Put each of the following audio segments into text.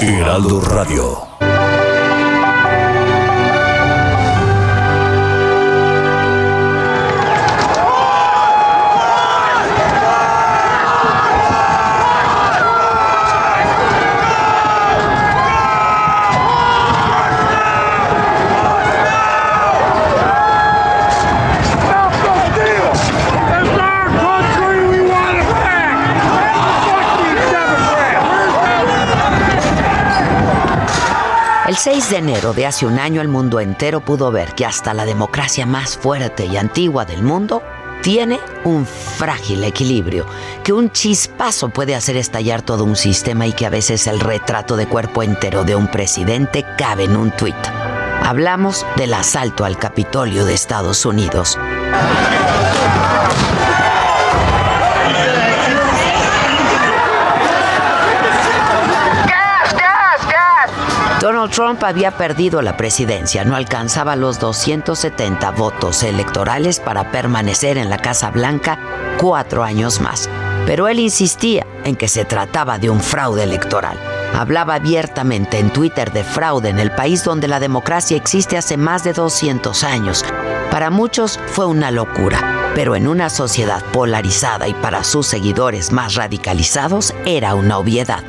Heraldo Radio. 6 de enero de hace un año el mundo entero pudo ver que hasta la democracia más fuerte y antigua del mundo tiene un frágil equilibrio, que un chispazo puede hacer estallar todo un sistema y que a veces el retrato de cuerpo entero de un presidente cabe en un tuit. Hablamos del asalto al Capitolio de Estados Unidos. Trump había perdido la presidencia, no alcanzaba los 270 votos electorales para permanecer en la Casa Blanca cuatro años más. Pero él insistía en que se trataba de un fraude electoral. Hablaba abiertamente en Twitter de fraude en el país donde la democracia existe hace más de 200 años. Para muchos fue una locura, pero en una sociedad polarizada y para sus seguidores más radicalizados era una obviedad.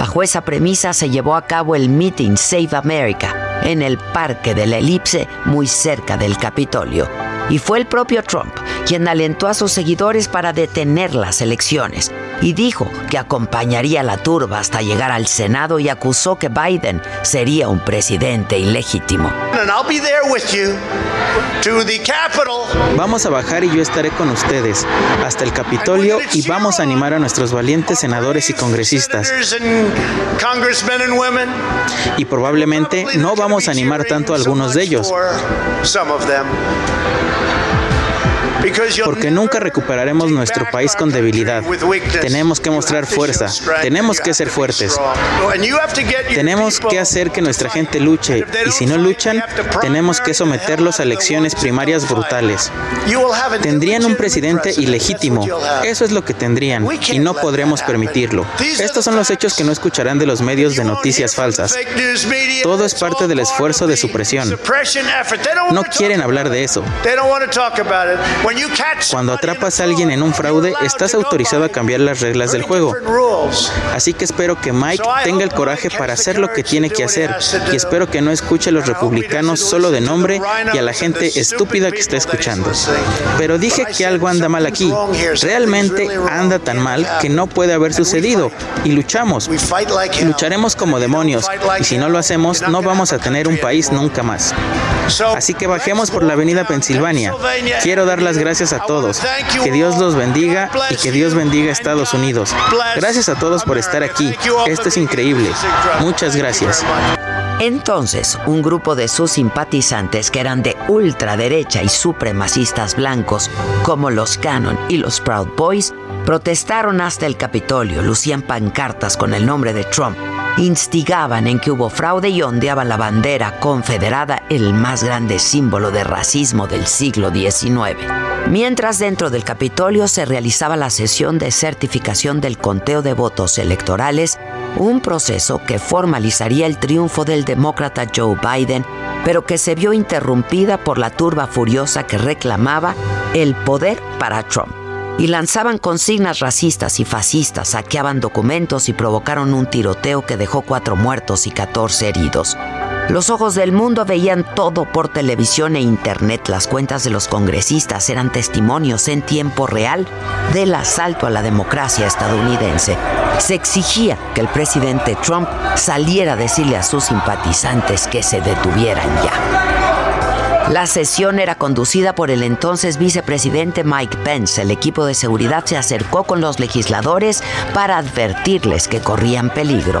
Bajo esa premisa se llevó a cabo el Meeting Save America en el Parque de la Elipse, muy cerca del Capitolio. Y fue el propio Trump quien alentó a sus seguidores para detener las elecciones y dijo que acompañaría a la turba hasta llegar al Senado y acusó que Biden sería un presidente ilegítimo. Vamos a bajar y yo estaré con ustedes hasta el Capitolio y vamos a animar a nuestros valientes senadores y congresistas. Y probablemente no vamos a animar tanto a algunos de ellos porque nunca recuperaremos nuestro país con debilidad. Tenemos que mostrar fuerza, tenemos que ser fuertes. Tenemos que hacer que nuestra gente luche. y si no luchan, tenemos que someterlos a elecciones primarias brutales. Tendrían un presidente ilegítimo, eso es lo que tendrían y no podremos permitirlo. Estos son los hechos que no escucharán de los medios de noticias falsas. Todo es parte del esfuerzo de supresión. No quieren hablar de eso. Cuando atrapas a alguien en un fraude, estás autorizado a cambiar las reglas del juego. Así que espero que Mike tenga el coraje para hacer lo que tiene que hacer y espero que no escuche a los republicanos solo de nombre y a la gente estúpida que está escuchando. Pero dije que algo anda mal aquí. Realmente anda tan mal que no puede haber sucedido y luchamos. Lucharemos como demonios y si no lo hacemos no vamos a tener un país nunca más. Así que bajemos por la avenida Pensilvania. Quiero dar las gracias a todos. Que Dios los bendiga y que Dios bendiga a Estados Unidos. Gracias a todos por estar aquí. Esto es increíble. Muchas gracias. Entonces, un grupo de sus simpatizantes que eran de ultraderecha y supremacistas blancos, como los Cannon y los Proud Boys, protestaron hasta el Capitolio, lucían pancartas con el nombre de Trump instigaban en que hubo fraude y ondeaban la bandera confederada, el más grande símbolo de racismo del siglo XIX. Mientras dentro del Capitolio se realizaba la sesión de certificación del conteo de votos electorales, un proceso que formalizaría el triunfo del demócrata Joe Biden, pero que se vio interrumpida por la turba furiosa que reclamaba el poder para Trump y lanzaban consignas racistas y fascistas, saqueaban documentos y provocaron un tiroteo que dejó cuatro muertos y 14 heridos. Los ojos del mundo veían todo por televisión e internet. Las cuentas de los congresistas eran testimonios en tiempo real del asalto a la democracia estadounidense. Se exigía que el presidente Trump saliera a decirle a sus simpatizantes que se detuvieran ya. La sesión era conducida por el entonces vicepresidente Mike Pence. El equipo de seguridad se acercó con los legisladores para advertirles que corrían peligro.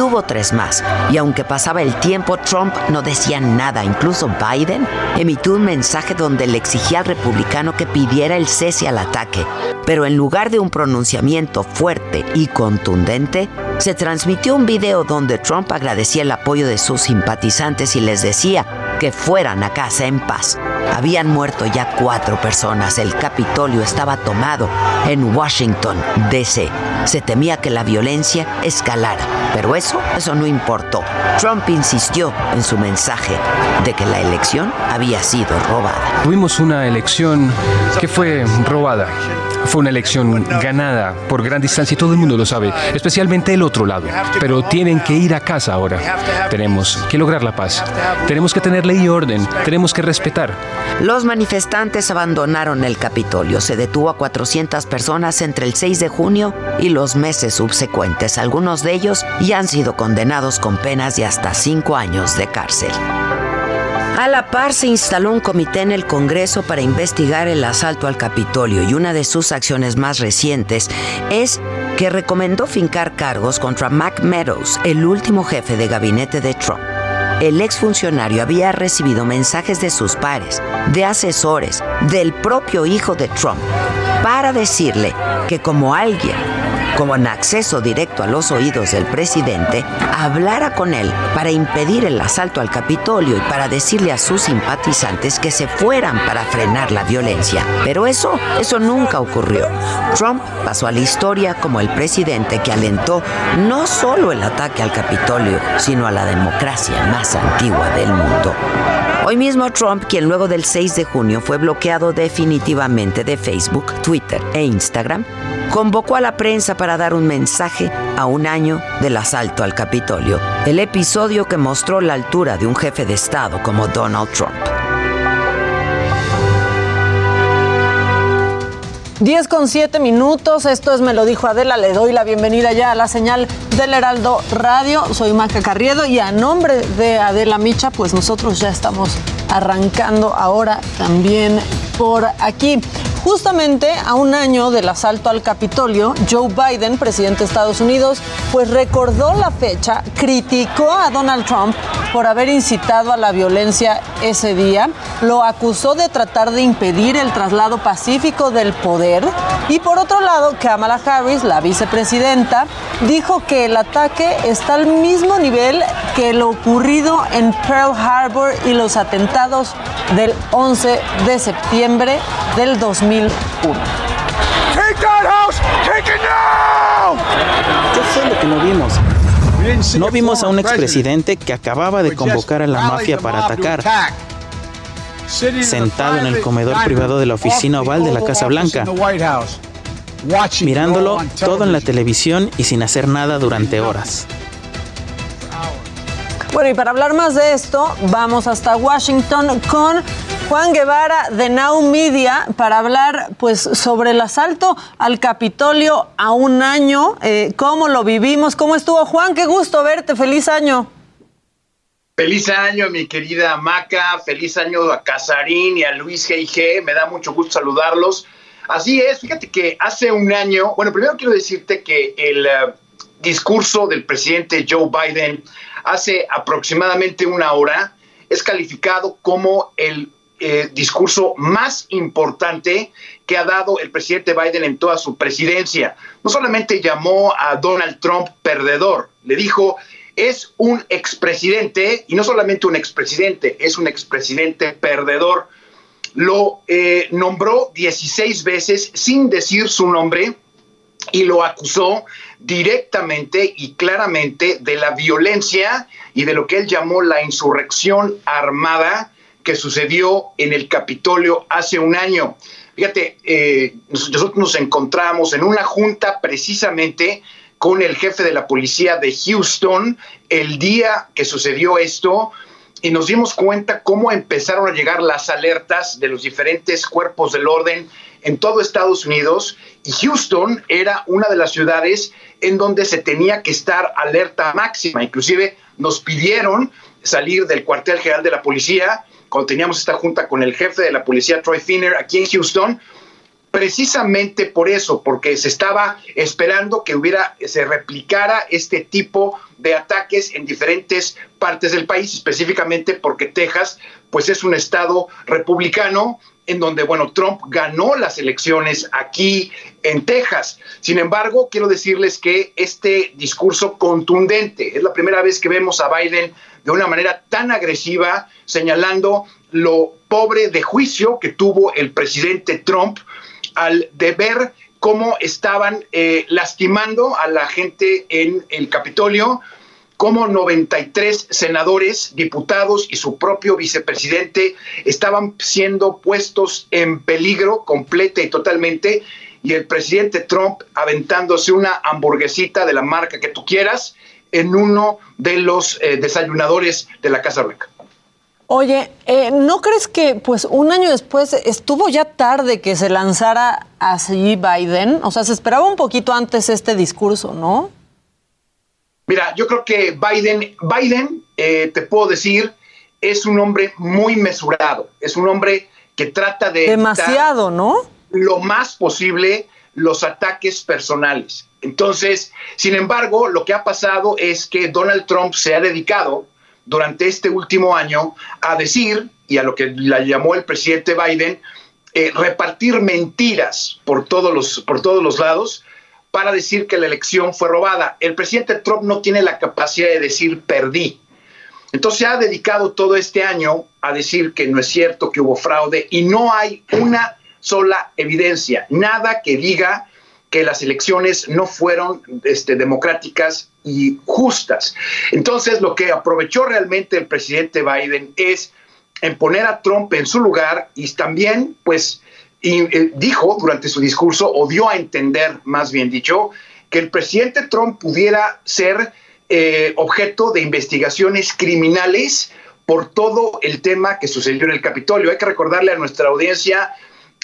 hubo tres más, y aunque pasaba el tiempo, Trump no decía nada. Incluso Biden emitió un mensaje donde le exigía al republicano que pidiera el cese al ataque. Pero en lugar de un pronunciamiento fuerte y contundente, se transmitió un video donde Trump agradecía el apoyo de sus simpatizantes y les decía que fueran a casa en paz. Habían muerto ya cuatro personas. El Capitolio estaba tomado en Washington, D.C. Se temía que la violencia escalara, pero eso, eso no importó. Trump insistió en su mensaje de que la elección había sido robada. Tuvimos una elección que fue robada. Fue una elección ganada por gran distancia y todo el mundo lo sabe, especialmente el otro lado. Pero tienen que ir a casa ahora. Tenemos que lograr la paz. Tenemos que tener ley y orden. Tenemos que respetar. Los manifestantes abandonaron el Capitolio. Se detuvo a 400 personas entre el 6 de junio y los meses subsecuentes. Algunos de ellos ya han sido condenados con penas de hasta cinco años de cárcel. A la par se instaló un comité en el Congreso para investigar el asalto al Capitolio y una de sus acciones más recientes es que recomendó fincar cargos contra Mac Meadows, el último jefe de gabinete de Trump. El exfuncionario había recibido mensajes de sus pares, de asesores, del propio hijo de Trump, para decirle que como alguien con acceso directo a los oídos del presidente, hablara con él para impedir el asalto al Capitolio y para decirle a sus simpatizantes que se fueran para frenar la violencia. Pero eso, eso nunca ocurrió. Trump pasó a la historia como el presidente que alentó no solo el ataque al Capitolio, sino a la democracia más antigua del mundo. Hoy mismo Trump, quien luego del 6 de junio fue bloqueado definitivamente de Facebook, Twitter e Instagram, convocó a la prensa para dar un mensaje a un año del asalto al Capitolio, el episodio que mostró la altura de un jefe de Estado como Donald Trump. 10 con 7 minutos, esto es Me lo dijo Adela, le doy la bienvenida ya a la señal del Heraldo Radio, soy Maca Carriedo y a nombre de Adela Micha, pues nosotros ya estamos arrancando ahora también por aquí. Justamente a un año del asalto al Capitolio, Joe Biden, presidente de Estados Unidos, pues recordó la fecha, criticó a Donald Trump por haber incitado a la violencia ese día, lo acusó de tratar de impedir el traslado pacífico del poder y por otro lado, Kamala Harris, la vicepresidenta, dijo que el ataque está al mismo nivel que lo ocurrido en Pearl Harbor y los atentados del 11 de septiembre del 2001. ¿Qué fue lo que no vimos? No vimos a un expresidente que acababa de convocar a la mafia para atacar, sentado en el comedor privado de la oficina oval de la Casa Blanca, mirándolo todo en la televisión y sin hacer nada durante horas. Bueno, y para hablar más de esto, vamos hasta Washington con Juan Guevara de Now Media para hablar pues sobre el asalto al Capitolio a un año, eh, cómo lo vivimos, cómo estuvo Juan, qué gusto verte, feliz año. Feliz año, mi querida Maca, feliz año a Casarín y a Luis G.I.G., me da mucho gusto saludarlos. Así es, fíjate que hace un año, bueno, primero quiero decirte que el eh, discurso del presidente Joe Biden hace aproximadamente una hora, es calificado como el eh, discurso más importante que ha dado el presidente Biden en toda su presidencia. No solamente llamó a Donald Trump perdedor, le dijo, es un expresidente, y no solamente un expresidente, es un expresidente perdedor. Lo eh, nombró 16 veces sin decir su nombre y lo acusó directamente y claramente de la violencia y de lo que él llamó la insurrección armada que sucedió en el Capitolio hace un año. Fíjate, eh, nosotros nos encontramos en una junta precisamente con el jefe de la policía de Houston el día que sucedió esto y nos dimos cuenta cómo empezaron a llegar las alertas de los diferentes cuerpos del orden en todo Estados Unidos y Houston era una de las ciudades en donde se tenía que estar alerta máxima. Inclusive nos pidieron salir del cuartel general de la policía cuando teníamos esta junta con el jefe de la policía, Troy Finner, aquí en Houston. precisamente por eso, porque se estaba esperando que hubiera, se replicara este tipo de ataques en diferentes partes del país, específicamente porque Texas, pues es un estado republicano en donde, bueno, Trump ganó las elecciones aquí en Texas. Sin embargo, quiero decirles que este discurso contundente, es la primera vez que vemos a Biden de una manera tan agresiva, señalando lo pobre de juicio que tuvo el presidente Trump al de ver cómo estaban eh, lastimando a la gente en el Capitolio, cómo 93 senadores, diputados y su propio vicepresidente estaban siendo puestos en peligro completa y totalmente, y el presidente Trump aventándose una hamburguesita de la marca que tú quieras en uno de los eh, desayunadores de la Casa Blanca. Oye, eh, ¿no crees que pues un año después estuvo ya tarde que se lanzara así Biden? O sea, se esperaba un poquito antes este discurso, ¿no? Mira, yo creo que Biden, Biden, eh, te puedo decir, es un hombre muy mesurado, es un hombre que trata de... Demasiado, ¿no? Lo más posible los ataques personales. Entonces, sin embargo, lo que ha pasado es que Donald Trump se ha dedicado durante este último año a decir, y a lo que la llamó el presidente Biden, eh, repartir mentiras por todos, los, por todos los lados para decir que la elección fue robada. El presidente Trump no tiene la capacidad de decir perdí. Entonces se ha dedicado todo este año a decir que no es cierto, que hubo fraude y no hay una sola evidencia, nada que diga que las elecciones no fueron este, democráticas y justas. Entonces, lo que aprovechó realmente el presidente Biden es en poner a Trump en su lugar y también, pues, eh, dijo durante su discurso, o dio a entender, más bien dicho, que el presidente Trump pudiera ser eh, objeto de investigaciones criminales por todo el tema que sucedió en el Capitolio. Hay que recordarle a nuestra audiencia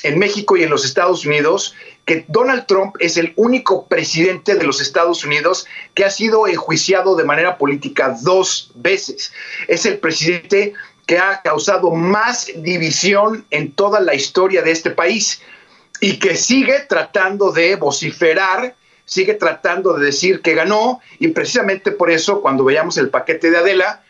en México y en los Estados Unidos que Donald Trump es el único presidente de los Estados Unidos que ha sido enjuiciado de manera política dos veces. Es el presidente que ha causado más división en toda la historia de este país y que sigue tratando de vociferar, sigue tratando de decir que ganó y precisamente por eso cuando veamos el paquete de Adela,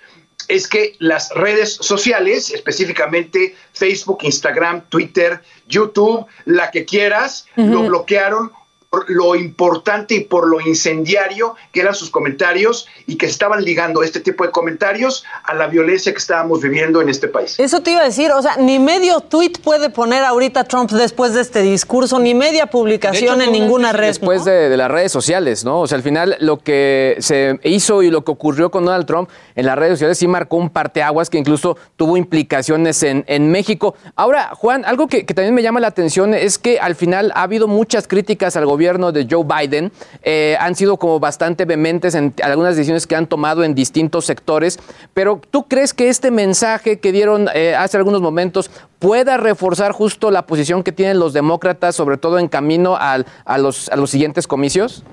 es que las redes sociales, específicamente Facebook, Instagram, Twitter, YouTube, la que quieras, lo bloquearon por lo importante y por lo incendiario que eran sus comentarios y que estaban ligando este tipo de comentarios a la violencia que estábamos viviendo en este país. Eso te iba a decir, o sea, ni medio tweet puede poner ahorita Trump después de este discurso, ni media publicación en ninguna red. Después de, las redes sociales, ¿no? O sea, al final lo que se hizo y lo que ocurrió con Donald Trump en las redes sociales sí marcó un parteaguas que incluso tuvo implicaciones en, en México. Ahora, Juan, algo que, que también me llama la atención es que al final ha habido muchas críticas al gobierno gobierno de Joe Biden eh, han sido como bastante vehementes en algunas decisiones que han tomado en distintos sectores, pero ¿tú crees que este mensaje que dieron eh, hace algunos momentos pueda reforzar justo la posición que tienen los demócratas, sobre todo en camino a, los, a los siguientes comicios?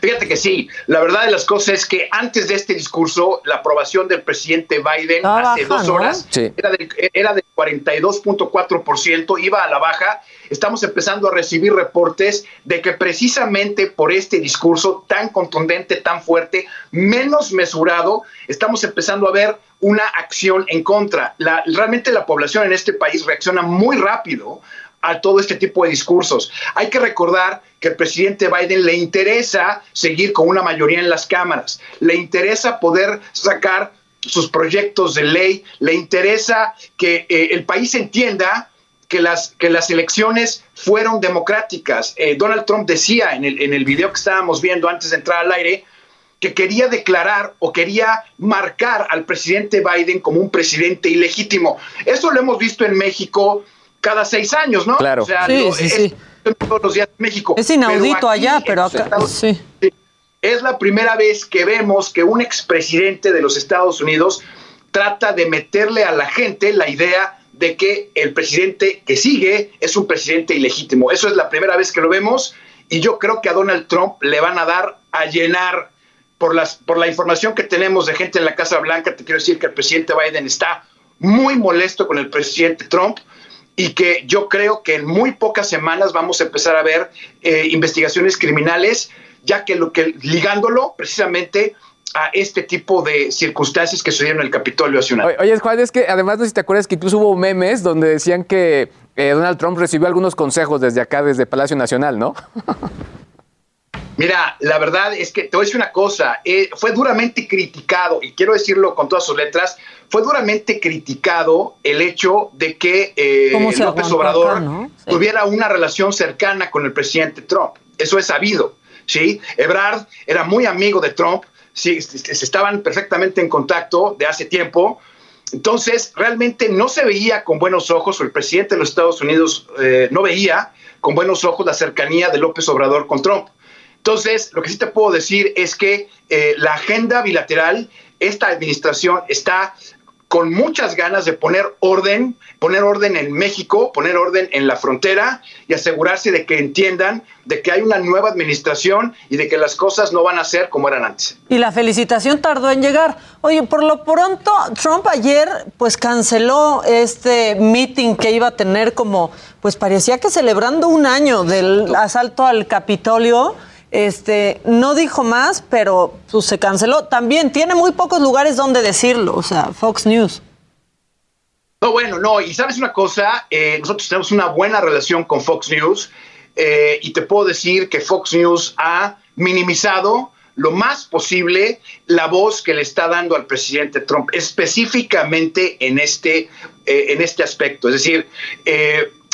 Fíjate que sí, la verdad de las cosas es que antes de este discurso, la aprobación del presidente Biden hace dos horas era, de, era del 42.4%, iba a la baja. Estamos empezando a recibir reportes de que precisamente por este discurso tan contundente, tan fuerte, menos mesurado, estamos empezando a ver una acción en contra. La, realmente la población en este país reacciona muy rápido a todo este tipo de discursos. Hay que recordar que al presidente Biden le interesa seguir con una mayoría en las cámaras, le interesa poder sacar sus proyectos de ley, le interesa que eh, el país entienda que las, que las elecciones fueron democráticas. Eh, Donald Trump decía en el, en el video que estábamos viendo antes de entrar al aire que quería declarar o quería marcar al presidente Biden como un presidente ilegítimo. Eso lo hemos visto en México cada seis años, ¿no? Claro. sí, sí, sí. todos los días en México. Es inaudito allá, pero acá sí. Es la primera vez que vemos que un expresidente de los Estados Unidos trata de meterle a la gente la idea de que el presidente que sigue es un presidente ilegítimo. Eso es la primera vez que lo vemos y yo creo que a Donald Trump le van a dar a llenar por, las, por la información que tenemos de gente en la Casa Blanca. Te quiero decir que el presidente Biden está muy molesto con el presidente Trump y que yo creo que en muy pocas semanas vamos a empezar a ver eh, investigaciones criminales, ya que lo que ligándolo precisamente a este tipo de circunstancias que sucedieron en el Capitolio Nacional. Oye, Juan, es que además no sé si te acuerdas que incluso hubo memes donde decían que eh, Donald Trump recibió algunos consejos desde acá, desde Palacio Nacional, ¿no? Mira, la verdad es que te voy a decir una cosa, eh, fue duramente criticado, y quiero decirlo con todas sus letras, fue duramente criticado el hecho de que eh, López Obrador tuviera una relación cercana con el presidente Trump. Eso es sabido, ¿sí? Ebrard era muy amigo de Trump, sí, se estaban perfectamente en contacto de hace tiempo. Entonces, realmente no se veía con buenos ojos, o el presidente de los Estados Unidos eh, no veía con buenos ojos la cercanía de López Obrador con Trump. Entonces, lo que sí te puedo decir es que eh, la agenda bilateral, esta administración está con muchas ganas de poner orden, poner orden en México, poner orden en la frontera y asegurarse de que entiendan de que hay una nueva administración y de que las cosas no van a ser como eran antes. Y la felicitación tardó en llegar. Oye, por lo pronto, Trump ayer pues canceló este meeting que iba a tener como, pues parecía que celebrando un año del asalto al Capitolio. Este, no dijo más, pero pues, se canceló. También tiene muy pocos lugares donde decirlo, o sea, Fox News. No, bueno, no, y sabes una cosa, eh, nosotros tenemos una buena relación con Fox News eh, y te puedo decir que Fox News ha minimizado lo más posible la voz que le está dando al presidente Trump, específicamente en este, eh, en este aspecto. Es decir,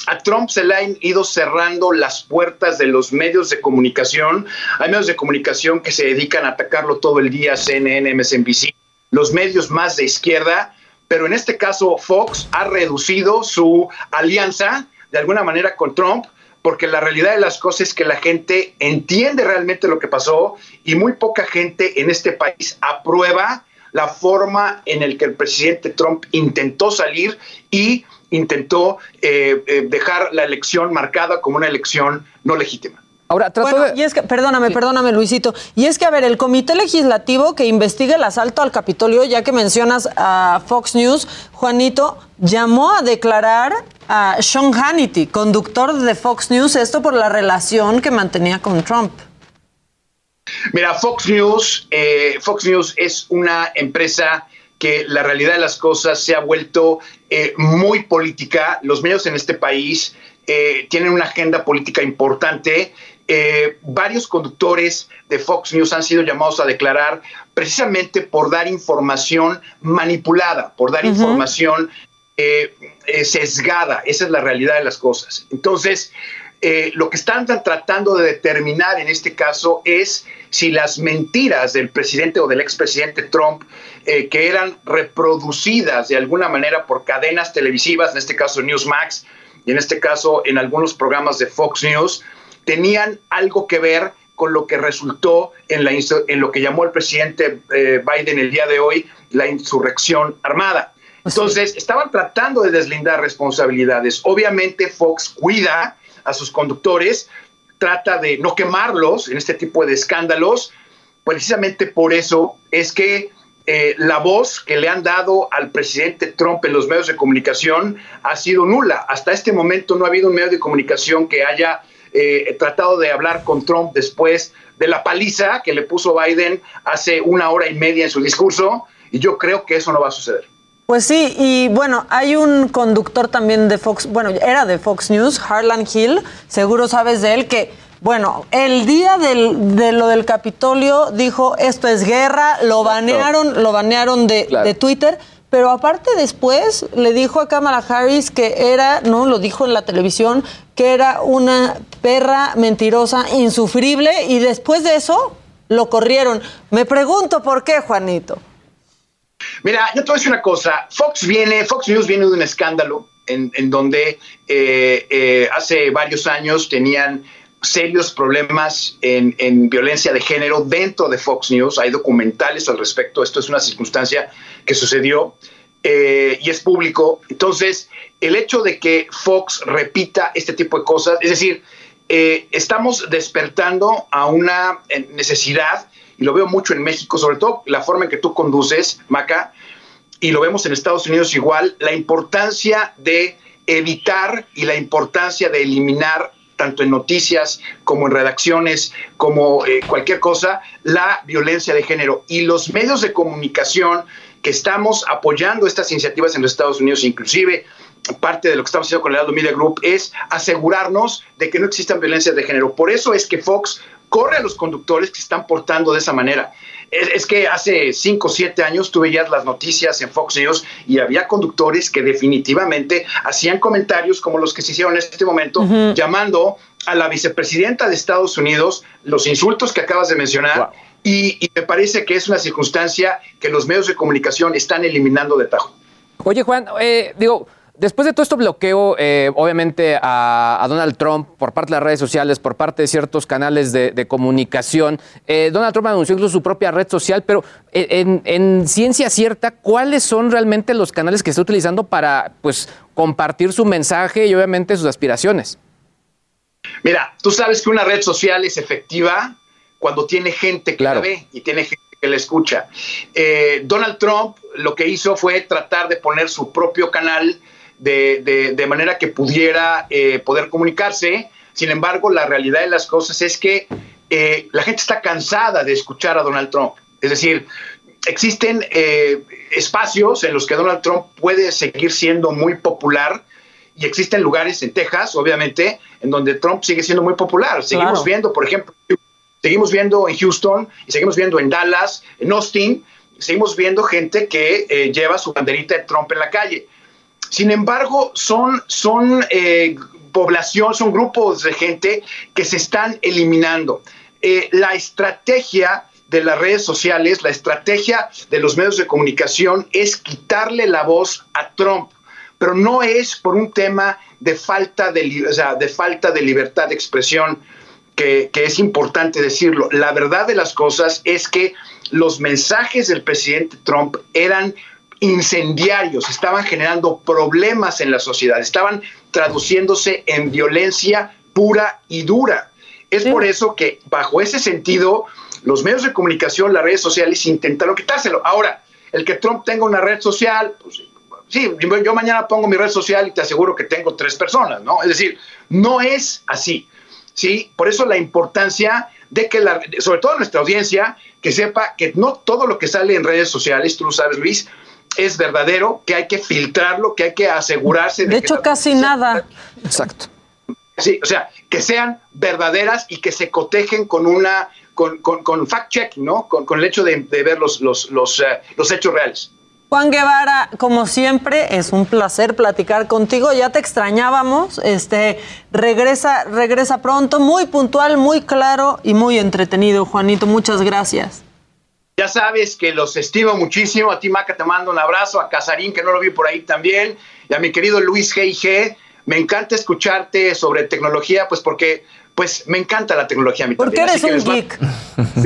a Trump se le han ido cerrando las puertas de los medios de comunicación. Hay medios de comunicación que se dedican a atacarlo todo el día, CNN, MSNBC, los medios más de izquierda, pero en este caso Fox ha reducido su alianza de alguna manera con Trump porque la realidad de las cosas es que la gente entiende realmente lo que pasó y muy poca gente en este país aprueba la forma en el que el presidente Trump intentó salir y intentó eh, eh, dejar la elección marcada como una elección no legítima. Ahora, trato y es que, perdóname, perdóname, Luisito. Y es que, a ver, el comité legislativo que investiga el asalto al Capitolio, ya que mencionas a Fox News, Juanito, llamó a declarar a Sean Hannity, conductor de Fox News, esto por la relación que mantenía con Trump. Mira, Fox News, eh, Fox News es una empresa que la realidad de las cosas se ha vuelto eh, muy política. Los medios en este país eh, tienen una agenda política importante. Eh, varios conductores de Fox News han sido llamados a declarar precisamente por dar información manipulada, por dar información sesgada. Esa es la realidad de las cosas. Entonces, lo que están tratando de determinar en este caso es si las mentiras del presidente o del expresidente Trump eh, que eran reproducidas de alguna manera por cadenas televisivas, en este caso Newsmax y en este caso en algunos programas de Fox News, tenían algo que ver con lo que resultó en, la, en lo que llamó el presidente eh, Biden el día de hoy la insurrección armada. Entonces, estaban tratando de deslindar responsabilidades. Obviamente Fox cuida a sus conductores, trata de no quemarlos en este tipo de escándalos. Precisamente por eso es que eh, la voz que le han dado al presidente Trump en los medios de comunicación ha sido nula. Hasta este momento no ha habido un medio de comunicación que haya eh, tratado de hablar con Trump después de la paliza que le puso Biden hace una hora y media en su discurso, y yo creo que eso no va a suceder. Pues sí, y bueno, hay un conductor también de Fox, bueno, era de Fox News, Harlan Hill, seguro sabes de él, que bueno, el día de lo del Capitolio dijo esto es guerra, lo banearon, lo banearon de, Twitter, pero aparte después le dijo a Kamala Harris que era, no, lo dijo en la televisión, que era una perra mentirosa, insufrible, y después de eso lo corrieron. Me pregunto por qué, Juanito. Mira, yo te voy a decir una cosa. Fox viene, Fox News viene de un escándalo en, donde eh, eh, hace varios años tenían serios problemas en, violencia de género dentro de Fox News. Hay documentales al respecto. Esto es una circunstancia que sucedió eh, y es público. Entonces, el hecho de que Fox repita este tipo de cosas, es decir, eh, estamos despertando a una necesidad, y lo veo mucho en México, sobre todo la forma en que tú conduces, Maca, y lo vemos en Estados Unidos igual, la importancia de evitar y la importancia de eliminar tanto en noticias como en redacciones, como eh, cualquier cosa, la violencia de género. Y los medios de comunicación que estamos apoyando estas iniciativas en los Estados Unidos, inclusive parte de lo que estamos haciendo con el Aldo Media Group, es asegurarnos de que no existan violencias de género. Por eso es que Fox corre a los conductores que se están portando de esa manera. Es, que hace cinco o siete años tuve ya las noticias en Fox News y había conductores que definitivamente hacían comentarios como los que se hicieron en este momento, llamando a la vicepresidenta de Estados Unidos los insultos que acabas de mencionar. Y, me parece que es una circunstancia que los medios de comunicación están eliminando de tajo. Oye, Juan, eh, digo, Después de todo esto bloqueo, eh, obviamente, a, Donald Trump por parte de las redes sociales, por parte de ciertos canales de, comunicación, eh, Donald Trump anunció incluso su propia red social, pero en, en, ciencia cierta, ¿cuáles son realmente los canales que está utilizando para pues, compartir su mensaje y obviamente sus aspiraciones? Mira, tú sabes que una red social es efectiva cuando tiene gente que la ve y tiene gente que la escucha. Eh, Donald Trump lo que hizo fue tratar de poner su propio canal de, manera que pudiera eh, poder comunicarse. Sin embargo, la realidad de las cosas es que eh, la gente está cansada de escuchar a Donald Trump. Es decir, existen eh, espacios en los que Donald Trump puede seguir siendo muy popular y existen lugares en Texas, obviamente, en donde Trump sigue siendo muy popular. Seguimos viendo, por ejemplo, seguimos viendo en Houston y seguimos viendo en Dallas, en Austin, seguimos viendo gente que lleva su banderita de Trump en la calle. Sin embargo, son, son eh, población, son grupos de gente que se están eliminando. Eh, la estrategia de las redes sociales, la estrategia de los medios de comunicación es quitarle la voz a Trump, pero no es por un tema de falta de, de, falta de libertad de expresión, que, es importante decirlo. La verdad de las cosas es que los mensajes del presidente Trump eran incendiarios, estaban generando problemas en la sociedad, estaban traduciéndose en violencia pura y dura. Es por eso que bajo ese sentido, los medios de comunicación, las redes sociales intentaron quitárselo. Ahora, el que Trump tenga una red social, pues, sí, yo mañana pongo mi red social y te aseguro que tengo tres personas, ¿no? Es decir, no es así, ¿sí? Por eso la importancia de que, la, sobre todo nuestra audiencia, que sepa que no todo lo que sale en redes sociales, tú lo sabes, Luis, es verdadero, que hay que filtrarlo, que hay que asegurarse de, de hecho casi nada. Exacto. Sí, o sea, que sean verdaderas y que se cotejen con una con, con, fact check, ¿no? Con, el hecho de, ver los, los, los, eh, los hechos reales. Juan Guevara, como siempre, es un placer platicar contigo. Ya te extrañábamos. Este, regresa, regresa pronto, muy puntual, muy claro y muy entretenido. Juanito, muchas gracias. Ya sabes que los estimo muchísimo. A ti, Maca, te mando un abrazo. A Casarín, que no lo vi por ahí también. Y a mi querido Luis G. Me encanta escucharte sobre tecnología, pues porque pues me encanta la tecnología. A porque eres un geek.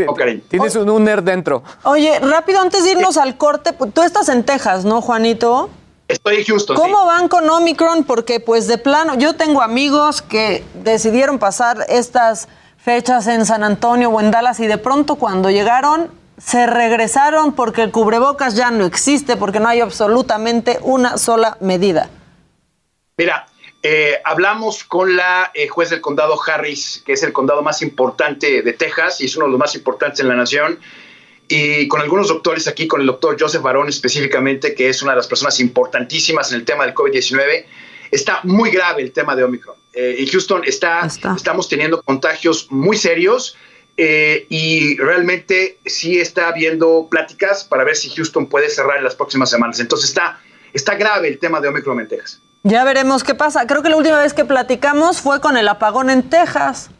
Oh, tienes un, nerd dentro. Oye, rápido, antes de irnos al corte, pues, tú estás en Texas, ¿no, Juanito? Estoy en Houston. ¿Cómo van con Omicron? Porque pues de plano, yo tengo amigos que decidieron pasar estas fechas en San Antonio o en Dallas y de pronto cuando llegaron se regresaron porque el cubrebocas ya no existe, porque no hay absolutamente una sola medida. Mira, eh, hablamos con la eh, juez del condado Harris, que es el condado más importante de Texas y es uno de los más importantes en la nación, y con algunos doctores aquí, con el doctor Joseph Barón específicamente, que es una de las personas importantísimas en el tema del COVID-19. Está muy grave el tema de Omicron. Eh, en Houston está, estamos teniendo contagios muy serios eh, y realmente sí está habiendo pláticas para ver si Houston puede cerrar en las próximas semanas. Entonces está, está grave el tema de Omicron en Texas. Ya veremos qué pasa. Creo que la última vez que platicamos fue con el apagón en Texas.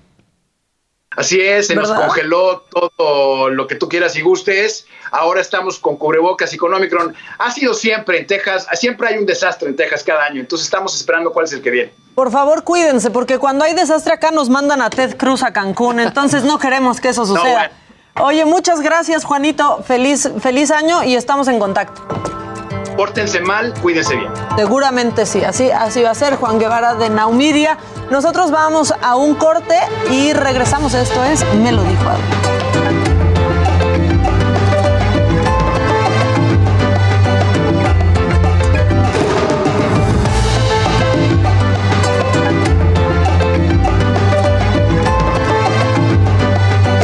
Así es, se nos congeló todo lo que tú quieras y gustes. Ahora estamos con cubrebocas y con Omicron. Ha sido siempre en Texas, siempre hay un desastre en Texas cada año, entonces estamos esperando cuál es el que viene. Por favor, cuídense, porque cuando hay desastre acá nos mandan a Ted Cruz a Cancún, entonces no queremos que eso suceda. Oye, muchas gracias, Juanito. Feliz, feliz año y estamos en contacto pórtense mal, cuídense bien. Seguramente sí, así, así va a ser Juan Guevara de Naumidia. Nosotros vamos a un corte y regresamos. Esto es Me lo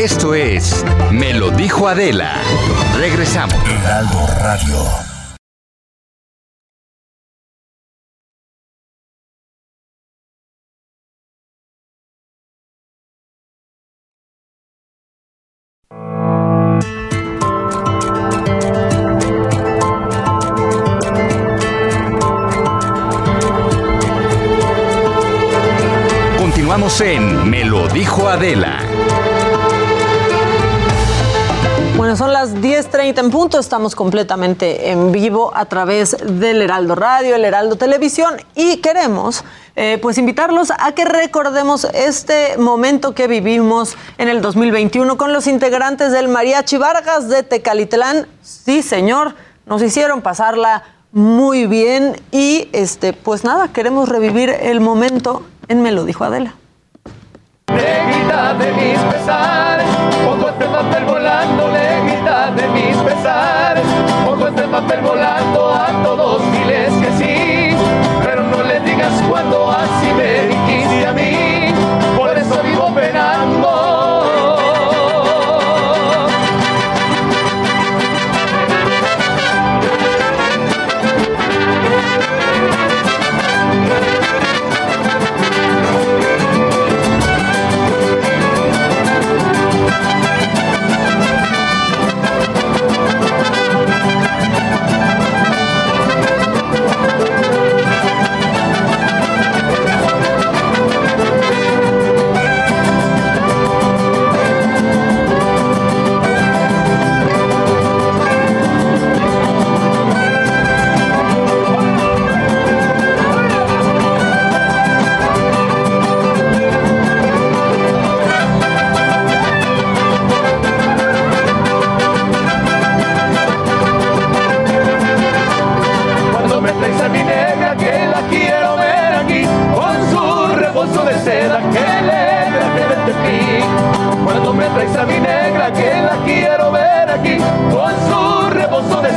Esto es Me lo dijo Adela. Regresamos. Heraldo Radio. Adela. Bueno, son las 10.30 en punto, estamos completamente en vivo a través del Heraldo Radio, el Heraldo Televisión y queremos eh, pues invitarlos a que recordemos este momento que vivimos en el 2021 con los integrantes del Mariachi Vargas de Tecalitlán. Sí, señor, nos hicieron pasarla muy bien y este pues nada, queremos revivir el momento en Me lo dijo Adela. Negrita de mis pesares, pongo este papel volando, negrita de mis pesares, pongo este papel volando a todos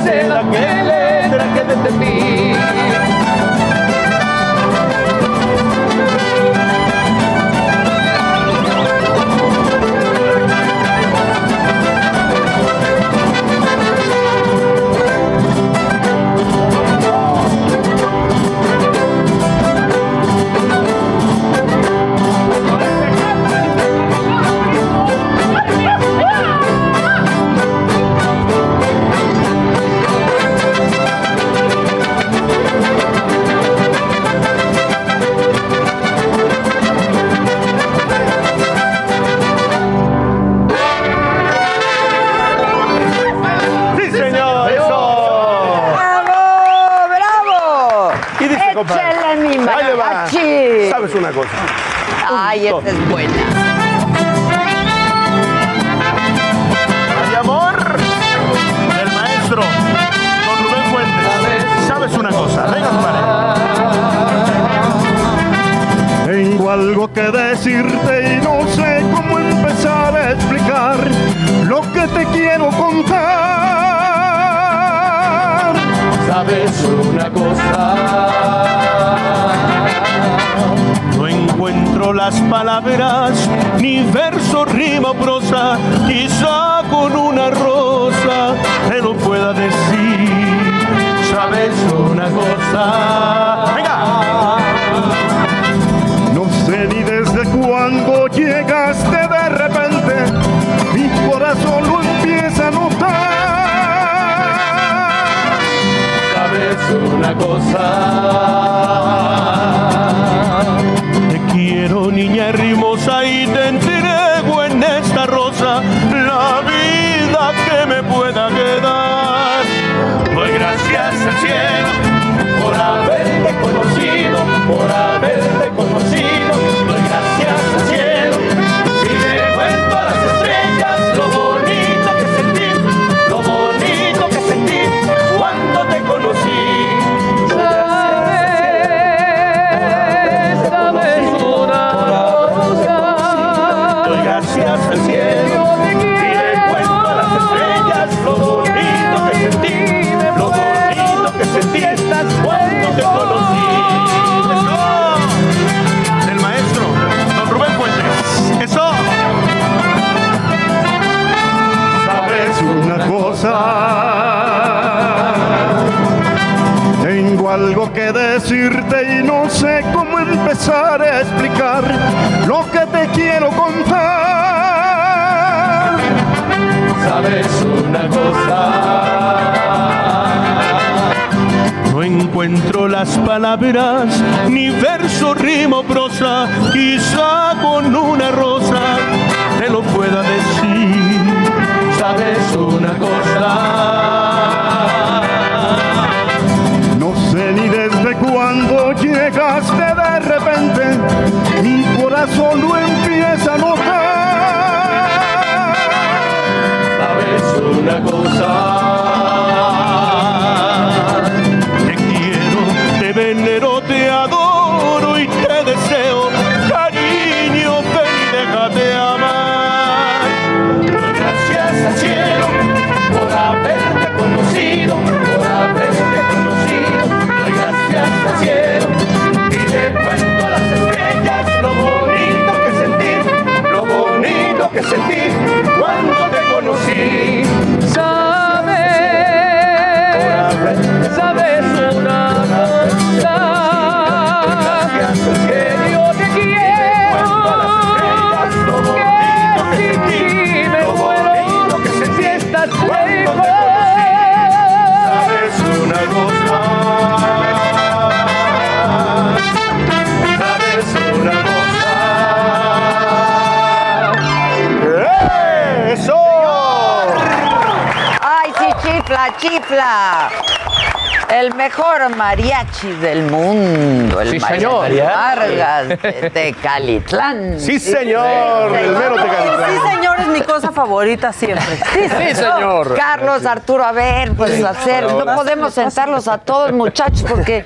de seda que le traje de Tepic Ay, esta es buena. Hay amor del maestro Don Rubén Fuentes. ¿Sabes una cosa? Venga, compadre. Tengo algo que decirte y no sé cómo empezar a explicar lo que te quiero contar. ¿Sabes una cosa? Encuentro las palabras, ni verso, rima o prosa, quizá con una rosa te lo pueda decir. ¿Sabes una cosa? ¡Venga! No sé ni desde cuándo llegaste de repente, mi corazón lo empieza a notar. ¿Sabes una cosa? Decirte y no sé cómo empezar a explicar lo que te quiero contar. Sabes una cosa. No encuentro las palabras, ni verso, rimo, prosa, quizá con una rosa te lo pueda decir. Sabes una cosa. Jeep. El mejor mariachi del mundo, el Sí, mariachi señor. Vargas de Tecalitlán. Sí, señor, el mero Tecalitlán. Sí, señor, es mi cosa favorita siempre. Sí, Sí, señor. Carlos, Arturo, a ver, pues hacer, no podemos sentarlos a todos, muchachos, porque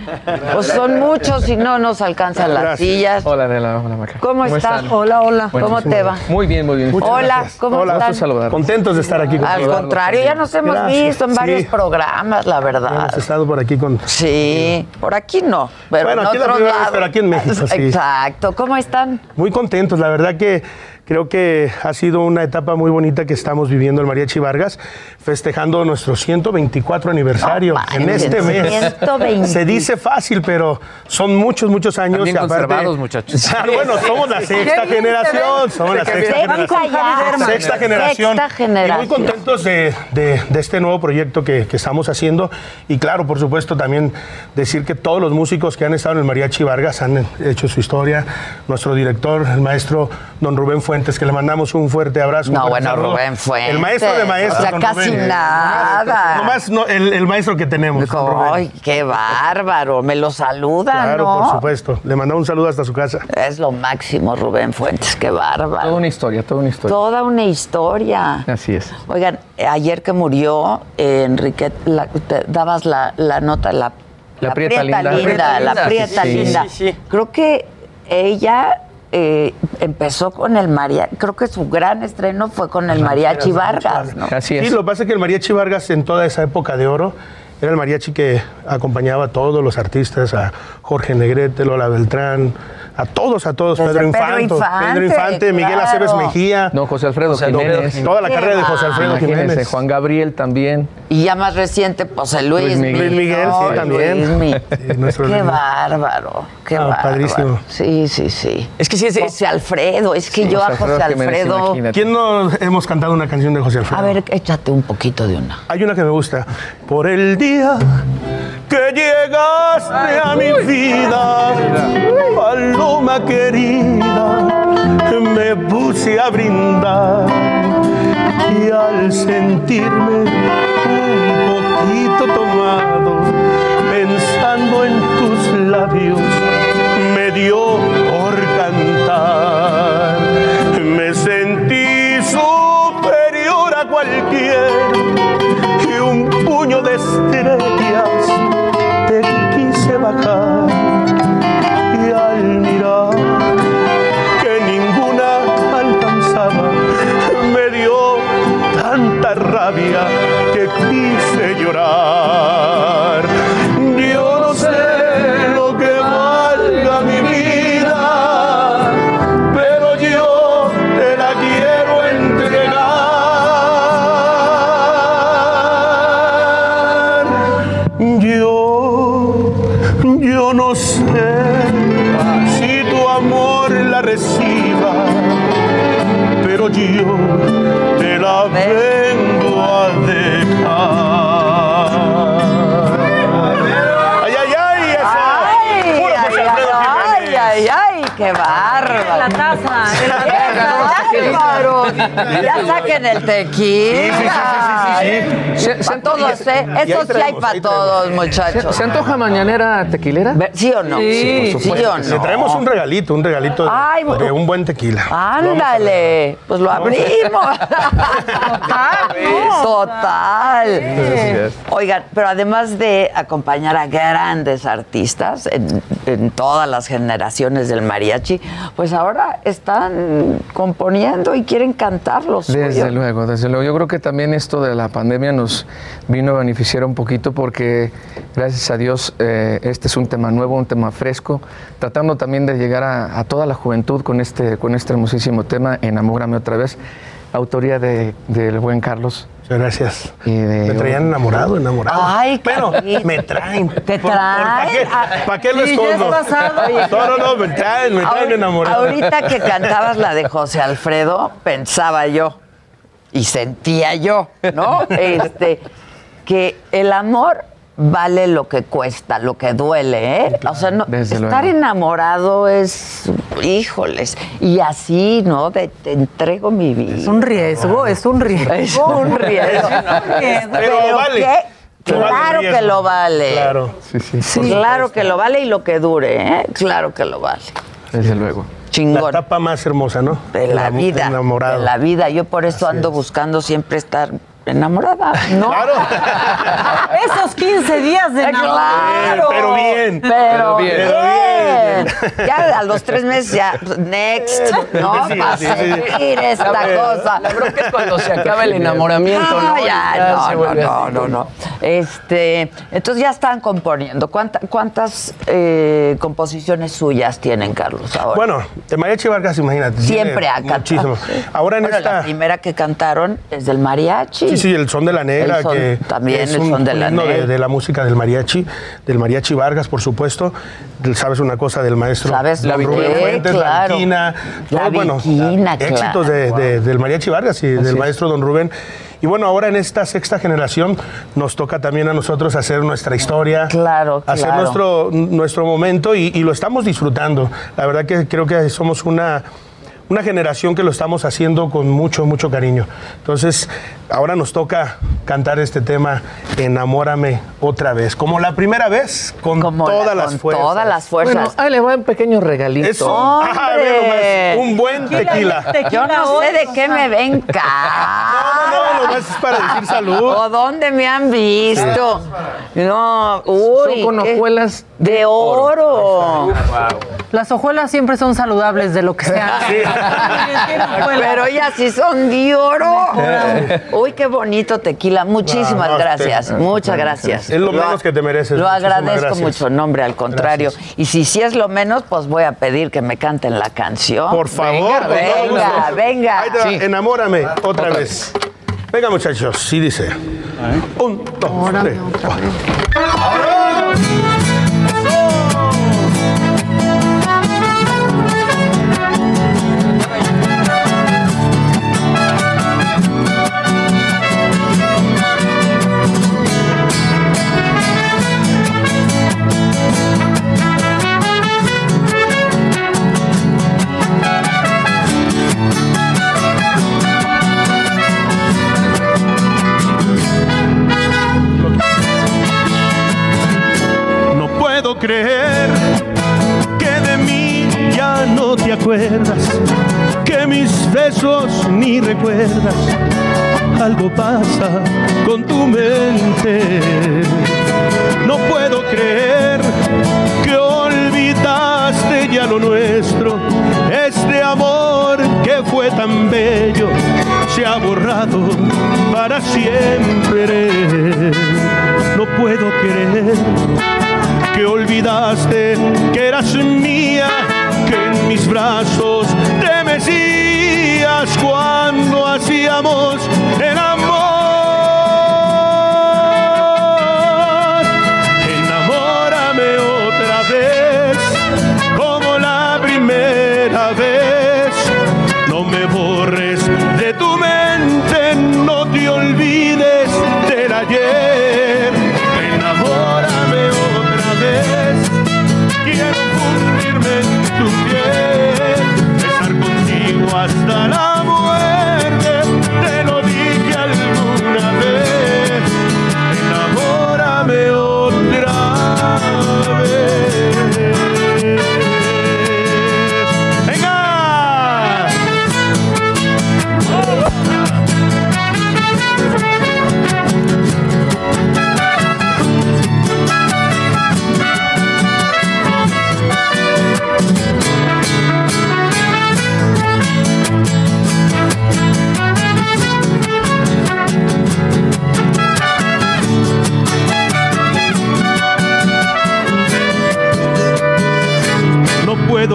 pues, son muchos y no nos alcanzan las Gracias. sillas. Hola, Adela. Hola, Maca. ¿Cómo estás? están? Hola, hola. ¿Cómo te va? Muy bien, muy bien. Hola, ¿cómo Hola. están? Saludar. Contentos de estar aquí con Al todos. contrario, ya nos hemos Gracias. visto en varios Sí. programas, la verdad. Hemos estado por aquí con. Sí, por aquí no, pero Bueno, en aquí la vez, lados. pero aquí en México, sí. Exacto. ¿Cómo están? Muy contentos, la verdad que creo que ha sido una etapa muy bonita que estamos viviendo el Mariachi Vargas, festejando nuestro 124 aniversario en este mes. 120. Se dice fácil, pero son muchos, muchos años. También y aparte- conservados, muchachos. Claro, bueno, somos la sexta generación, somos la sexta generación. Sexta. Sexta generación. Sexta generación. Y muy contentos de, de- de este nuevo proyecto que, que estamos haciendo. Y claro, por supuesto, también decir que todos los músicos que han estado en el Mariachi Vargas han hecho su historia. Nuestro director, el maestro don Rubén Fuentes, que le mandamos un fuerte abrazo. No, bueno, saludo. Rubén Fuentes. El maestro de maestros. O sea, casi Rubén. nada. Nomás no, el, el maestro que tenemos. Ay, qué bárbaro. Me lo saluda, Claro, ¿no? por supuesto. Le mandamos un saludo hasta su casa. Es lo máximo, Rubén Fuentes, qué bárbaro. Toda una historia, toda una historia. Toda una historia. Así es. Oigan, ayer que murió eh, Enrique, la- te dabas la, la nota, la, La prieta linda. linda, La prieta la linda, prieta sí, sí, linda. sí, sí. Creo que ella eh, empezó con el mariachi, creo que su gran estreno fue con el mariachi Vargas, ¿no? Así es. Sí, lo que pasa es que el mariachi Vargas en toda esa época de oro era el mariachi que acompañaba a todos los artistas, a Jorge Negrete, Lola Beltrán, a todos, a todos, Pedro, Pedro Infanto, Infante, Pedro Infante, Miguel. Aceves Mejía, Don José Alfredo José Jiménez. toda la Qué carrera de José Alfredo Imagínense, Jiménez. Juan Gabriel también. Y ya más reciente, pues el Luis, Luis Miguel. Luis Miguel, sí, también. Sí, qué Luis Miguel. bárbaro, qué Ah, bárbaro. padrísimo. Sí, sí, sí. Es que sí, es, José Alfredo, es que Sí, yo a José Alfredo Jiménez. ¿Quién no hemos cantado una canción de José Alfredo? A ver, échate un poquito de una. Hay una que me gusta. Por el día que llegaste a mi vida, paloma querida, me puse a brindar y al sentirme un poquito tomado, pensando en tus labios, me dio Ya saquen el tequila. Sí, sí, Sí, Para todos, ¿eh? Eso sí hay para todos, ¿Se, muchachos. se antoja mañanera tequilera? ¿Sí o no? Sí, ¿Sí o Le no? traemos un regalito, un regalito de, Ay, bueno. de un buen tequila. Ándale, pues lo abrimos. Total. Oigan, pero además de acompañar a grandes artistas en, en todas las generaciones del mariachi, pues ahora están componiendo y quieren cantarlos. Desde luego, desde luego. Yo creo que también esto de la pandemia nos vino a beneficiar un poquito porque, gracias a Dios, eh, este es un tema nuevo, un tema fresco, tratando también de llegar a, a toda la juventud con este, con este hermosísimo tema, Enamórame otra vez, autoría de- del buen Carlos. Muchas gracias. Y de- Me traían enamorado, enamorado. Ay, Bueno, Carlitos. me traen. ¿Te traen? ¿Para qué, Ah, ¿pa' qué lo escondo? No, no, no, me traen, me traen enamorado. Ahorita que cantabas la de José Alfredo, pensaba yo y sentía yo, ¿no? Este, que el amor vale lo que cuesta, lo que duele, ¿eh? O sea, no, estar luego. enamorado es, híjoles, y así, ¿no? De, te entrego mi vida. Es un riesgo, es un riesgo. Es un riesgo. Pero lo vale. Claro que lo vale. Claro. Sí, sí, Claro que lo vale y lo que dure, ¿eh? Claro que lo vale. desde luego. La Chingón. etapa más hermosa, ¿no? de la vida. Enamorado. De la vida. Yo por eso ando buscando siempre estar enamorada. ¿no? Claro. Esos 15 días de Eh, enamorado. Pero bien. Pero, Pero bien. Ya a los tres meses ya, next, ¿no? Sí, Para sí, sí. seguir esta cosa. La bronca es cuando se acaba el enamoramiento, No, ¿no? ya, Ya no, no, no, no, no. Este, entonces ya están componiendo. ¿Cuánta- ¿Cuántas eh, composiciones suyas tienen, Carlos, ahora? Bueno, de mariachi Vargas, imagínate. Siempre ha cantado. Muchísimo. Ahora en Bueno, esta. la primera que cantaron es del mariachi. Sí, sí, el son de la negra, El son- que también es el un son de la negra. de, la música del mariachi, del mariachi Vargas, por supuesto. Sabes una cosa del maestro ¿Sabes? Don La Rubén Fuentes, claro. la Viquina, La todo, bueno, Viquina, éxitos claro. de- de- del mariachi Vargas y del maestro Don Rubén. Y bueno, ahora en esta sexta generación nos toca también a nosotros hacer nuestra historia, Claro, hacer claro. nuestro, nuestro momento y, y lo estamos disfrutando. La verdad que creo que somos una una generación que lo estamos haciendo con mucho, mucho cariño. Entonces, ahora nos toca cantar este tema, Enamórame otra vez. Como la primera vez, con Como la- todas con las fuerzas. todas las fuerzas. Bueno, ahí le va un pequeño regalito. Eso, ve nomás, un buen tequila. Yo no sé de qué me ven No, no, no, nomás es para decir salud. ¿O dónde me han visto? No, uy. Son con hojuelas de oro. Las hojuelas siempre son saludables de lo que sea. Pero ellas sí son de oro. Uy, qué bonito tequila. Muchísimas No, no, gracias. Muchas gracias. Es lo menos que te mereces. Lo agradezco gracias. mucho, nombre, al contrario. Gracias. Y si sí es lo menos, pues voy a pedir que me canten la canción. Por favor. venga, venga. Ahí te va, Sí. Enamórame otra, vez. Venga, muchachos, sí dice. Un, dos, tres. Creer que de mí ya no te acuerdas, que mis besos ni recuerdas. Algo pasa con tu mente. No puedo creer que olvidaste ya lo nuestro. Este amor que fue tan bello se ha borrado para siempre. No puedo creer que olvidaste que eras mía, que en mis brazos te mecías cuando hacíamos el amor.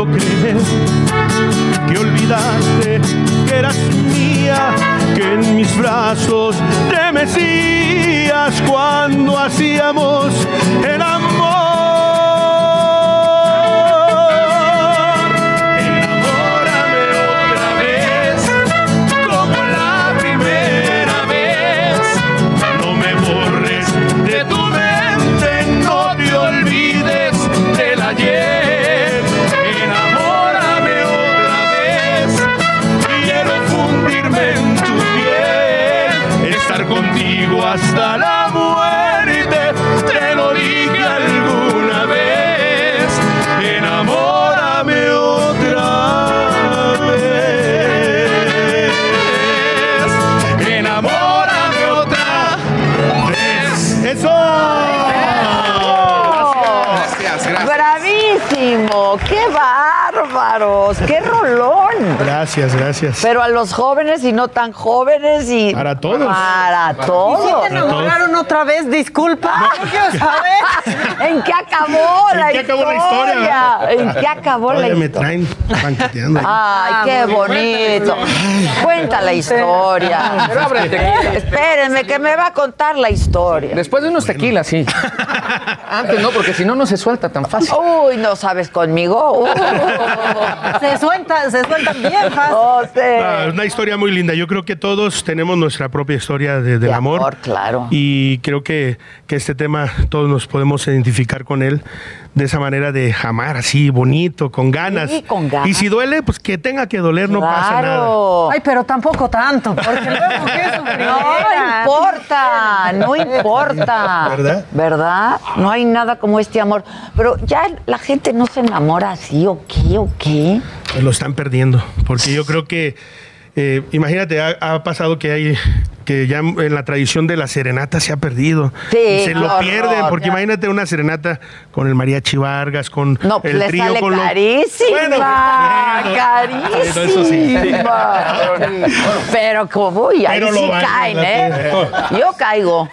Que olvidaste que eras mía, que en mis brazos te mecías cuando hacíamos Gracias, gracias. Pero a los jóvenes y no tan jóvenes y... Para todos. Para ¿Y si todos. te enamoraron otra vez? Disculpa. Yo quiero saber. ¿En qué acabó ¿En la qué acabó la historia? ¿En qué acabó la Todavía me historia? traen banqueteando. Ay, Ah, qué bonito. Cuenta la historia. Pero tequila. Espérenme, que me va a contar la historia. Después de unos tequilas, sí. Antes no, porque si no, no se suelta tan fácil. Uy, no sabes conmigo. Uh. Se sueltan, se sueltan bien fácil. Ah, una historia muy linda. Yo creo que todos tenemos nuestra propia historia de- del De amor. amor, claro. Y creo que, que este tema todos nos podemos identificar con él de esa manera de amar así, bonito, con ganas. Sí, con ganas. Y si duele, pues que tenga que doler, no pasa nada. Claro. Ay, pero tampoco tanto, porque luego qué sufridera. No importa, no importa. ¿Verdad? ¿Verdad? No hay nada como este amor. Pero ya la gente no se enamora así, ¿o qué? ¿O qué? Pues lo están perdiendo. Porque yo creo que, eh, imagínate, ha, ha pasado que hay que ya en la tradición de la serenata se ha perdido. Sí, Y se lo horror. pierden, porque imagínate una serenata con el mariachi Vargas, con No, pues el le trío sale con lo- carísima. Bueno, bueno. carísima. Eso sí. Pero como, y ahí Pero lo sí caen, ¿eh? Yo caigo.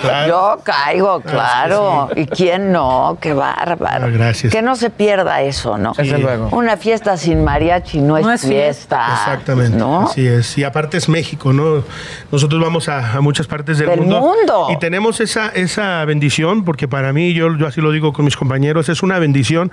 claro. Yo caigo, claro. ¿Y quién no? Qué bárbaro. Ah, gracias. Que no se pierda eso, ¿no? Desde luego. Una fiesta sin mariachi no es, fiesta. Exactamente, ¿no? así es. Y aparte es México, ¿no? Nosotros vamos a, a muchas partes del, Del mundo. Y tenemos esa, esa bendición, porque para mí, yo, yo así lo digo con mis compañeros, es una bendición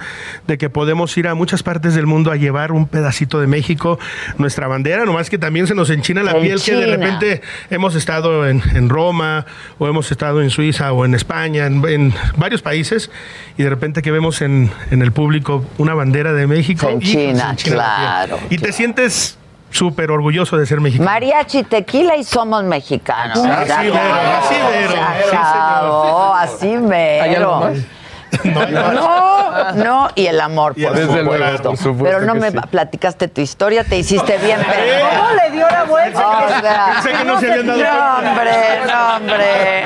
de que podemos ir a muchas partes del mundo a llevar un pedacito de México, nuestra bandera, nomás que también se nos enchina la piel que de repente hemos estado en, en Roma, o hemos estado en Suiza, o en España, en, en varios países, y de repente que vemos en, en el público una bandera de México. Se y enchina, piel. claro, Y te sientes súper orgulloso de ser mexicano. Mariachi, tequila y somos mexicanos. Así Se mero, así mero. se Sí, señor. acabó, así ¿Hay algo mero. más? No, no, y el amor, Y por, el Desde supuesto. luego, por supuesto Pero no me sí. platicaste tu historia, te hiciste bien, pero ¿Cómo le dio la vuelta? O sea, Pensé que no se habían dado no, hombre, no, hombre.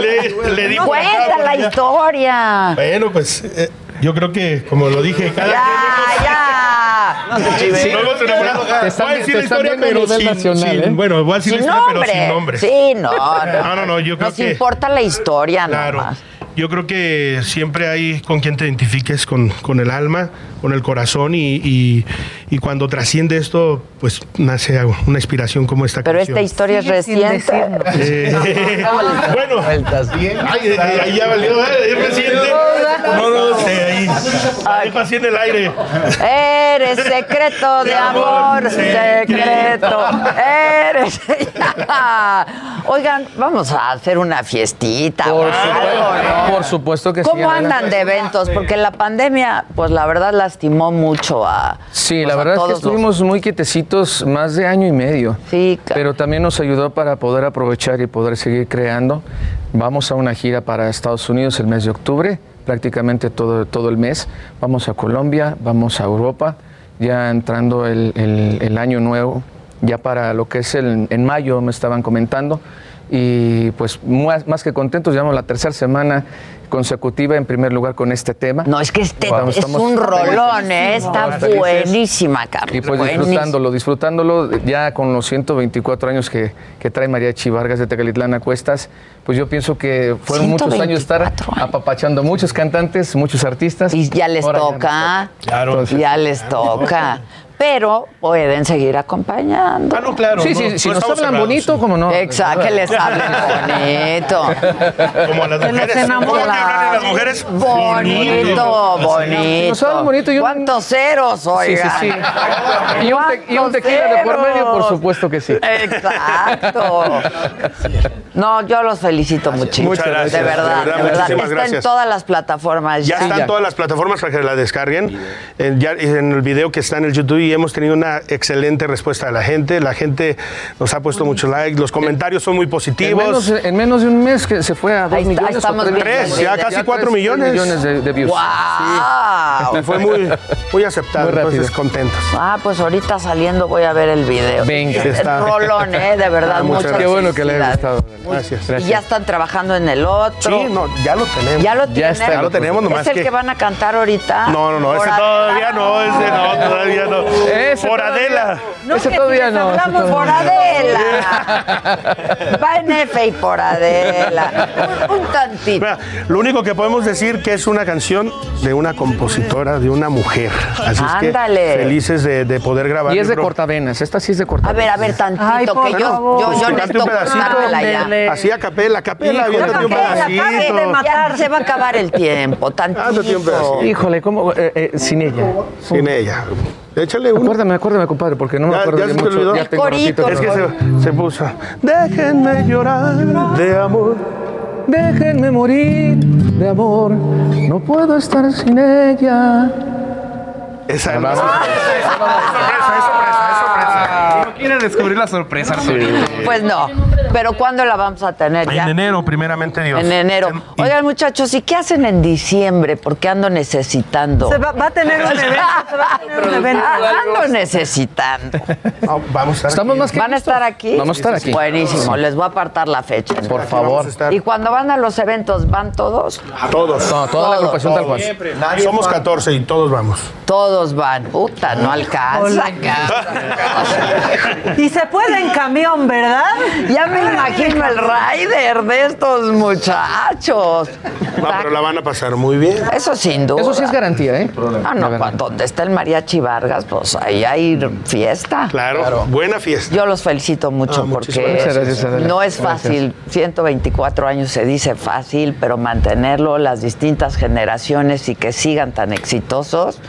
Le, le digo Cuenta la historia. Bueno, pues eh, yo creo que, como lo dije, cada Ya, ya. No se chive. Luego se enamora. Te están- Voy a decir te la están historia, viendo a pero nivel sin, nacional, sin- ¿eh? Bueno, voy a decir la historia, pero sin nombre. Sí, no, no. No, no, no, yo creo Nos que- importa la historia Claro. nomás. Yo creo que siempre hay con quien te identifiques con, con el alma, con el corazón y, y- y cuando trasciende esto, pues nace una inspiración como esta Pero canción. esta historia es reciente. Eh, bueno, ay, eh, ahí ya valió, ¿eh? Es reciente. No, no, sé, ahí. Dejo así en el aire. Eres secreto de amor, secreto. Eres. Oigan, vamos a hacer una fiestita. Por algo, supuesto, ¿no? por supuesto que sí. ¿Cómo andan de eventos? Porque la pandemia, pues la verdad lastimó mucho a. Sí, pues, la verdad es que todos los- estuvimos muy quietecitos más de año y medio. Sí, claro. Pero también nos ayudó para poder aprovechar y poder seguir creando. Vamos a una gira para Estados Unidos el mes de octubre, prácticamente todo, todo el mes. Vamos a Colombia, vamos a Europa, ya entrando el, el- el año nuevo, ya para lo que es el, en mayo me estaban comentando. y pues más, más que contentos, llevamos la tercera semana consecutiva en primer lugar con este tema. No, es que este Estamos- es estamos- un rolón, ¿eh? Está felices. buenísima, Carlos. Y pues disfrutándolo, disfrutándolo ya con los 124 años que, que trae Mariachi Vargas de Tecalitlán a Cuestas, pues yo pienso que fueron muchos años estar apapachando a muchos cantantes, muchos artistas. Y ya les Ahora toca. Claro. Ya les toca. Pero pueden seguir acompañando. Ah, no, claro. Sí, no- sí, no si nos hablan cerrados, bonito, sí. como no. Exacto, que les hablen bonito. Como a las Que mujeres. ¿Cómo que hablan a las mujeres? Bonito, bonito. Nos hablan bonito y un- ¿Cuántos ceros, Sí, sí, oigan? sí. Y un, te- y un tequila de por medio, por supuesto que sí. Exacto. No, yo los felicito muchísimo. Muchas gracias, De verdad, de verdad, de verdad. muchísimas Está en gracias. todas las plataformas Ya ya. están todas las plataformas para que la descarguen. En, ya, en el video que está en el YouTube y hemos tenido una excelente respuesta de la gente. La gente nos ha puesto muchos likes, los comentarios son muy En positivos. menos, en menos de un mes que se fue a dos Ahí está, millones. o estamos tres ya casi cuatro tres millones. millones de, de views. ¡Wow! Y fue muy, muy aceptado, Muy rápido. entonces contentos. Ah, pues ahorita saliendo voy a ver el video. Venga. Es Está. rolón, ¿eh? De verdad, Ah, muchas muchas gracias. Qué bueno que le haya gustado. Gracias. Y ya están trabajando en el otro. Sí, no, ya lo tenemos. Ya lo Ya tienen. está. Ya lo tenemos, nomás ¿Es el que... que- van a cantar ahorita? No, no, no, ese todavía no, ese no, todavía no. Ese Por Adela. No, Ese todavía no, hablamos Por Adela. Va en F y por Adela. Un, un tantito. Mira, Lo único que podemos decir que es una canción de una compositora, de una mujer. Así Ándale. es que felices de, de poder grabar. Y es de cortavenas. Esta sí es de A cortavenas. ver, a ver, tantito, Ay, que yo, yo, yo Cante necesito un pedacito. cortármela ya. Ándele. Así a capela, capela, aviéntate un capela, pedacito. de matar. Se va a acabar el tiempo, tantito. Híjole, ¿cómo? Eh, eh, sin ella. Sin ella. Échale uno. Acuérdame, acuérdame, compadre, porque no me Ya- acuerdo ya de se te mucho. olvidó. Ya tengo Corito, ratito Es que no- se, se puso. Déjenme llorar de amor. Déjenme morir de amor. No puedo estar sin ella. Esa es Vamos. Quiere descubrir la sorpresa. Pues no, pero ¿cuándo la vamos a tener ya? En enero, primeramente Dios. En enero. Y- Oigan, muchachos, ¿y qué hacen en diciembre? Porque ando necesitando. Se va, va a tener un evento. Se va a tener un evento. Ando necesitando. Ah, vamos a estar Estamos aquí. más que ¿Van a estar aquí? Vamos a estar aquí. Buenísimo, les voy a apartar la fecha. Por favor. Y cuando van a los eventos, ¿van todos? Todos. No, toda la agrupación tal cual. Somos 14 y todos vamos. Todos van. Puta, no alcanza. Y se puede en camión, ¿verdad? Ya me imagino el rider de estos muchachos. No, pero la van a pasar muy bien. Eso sin duda. Eso sí es garantía, ¿eh? Ah, no, cuando donde está el mariachi Vargas, pues ahí hay fiesta. Claro, buena fiesta. Yo los felicito mucho Ah, porque gracias. Gracias, no es fácil. 124 años se dice fácil, pero mantenerlo las distintas generaciones y que sigan tan exitosos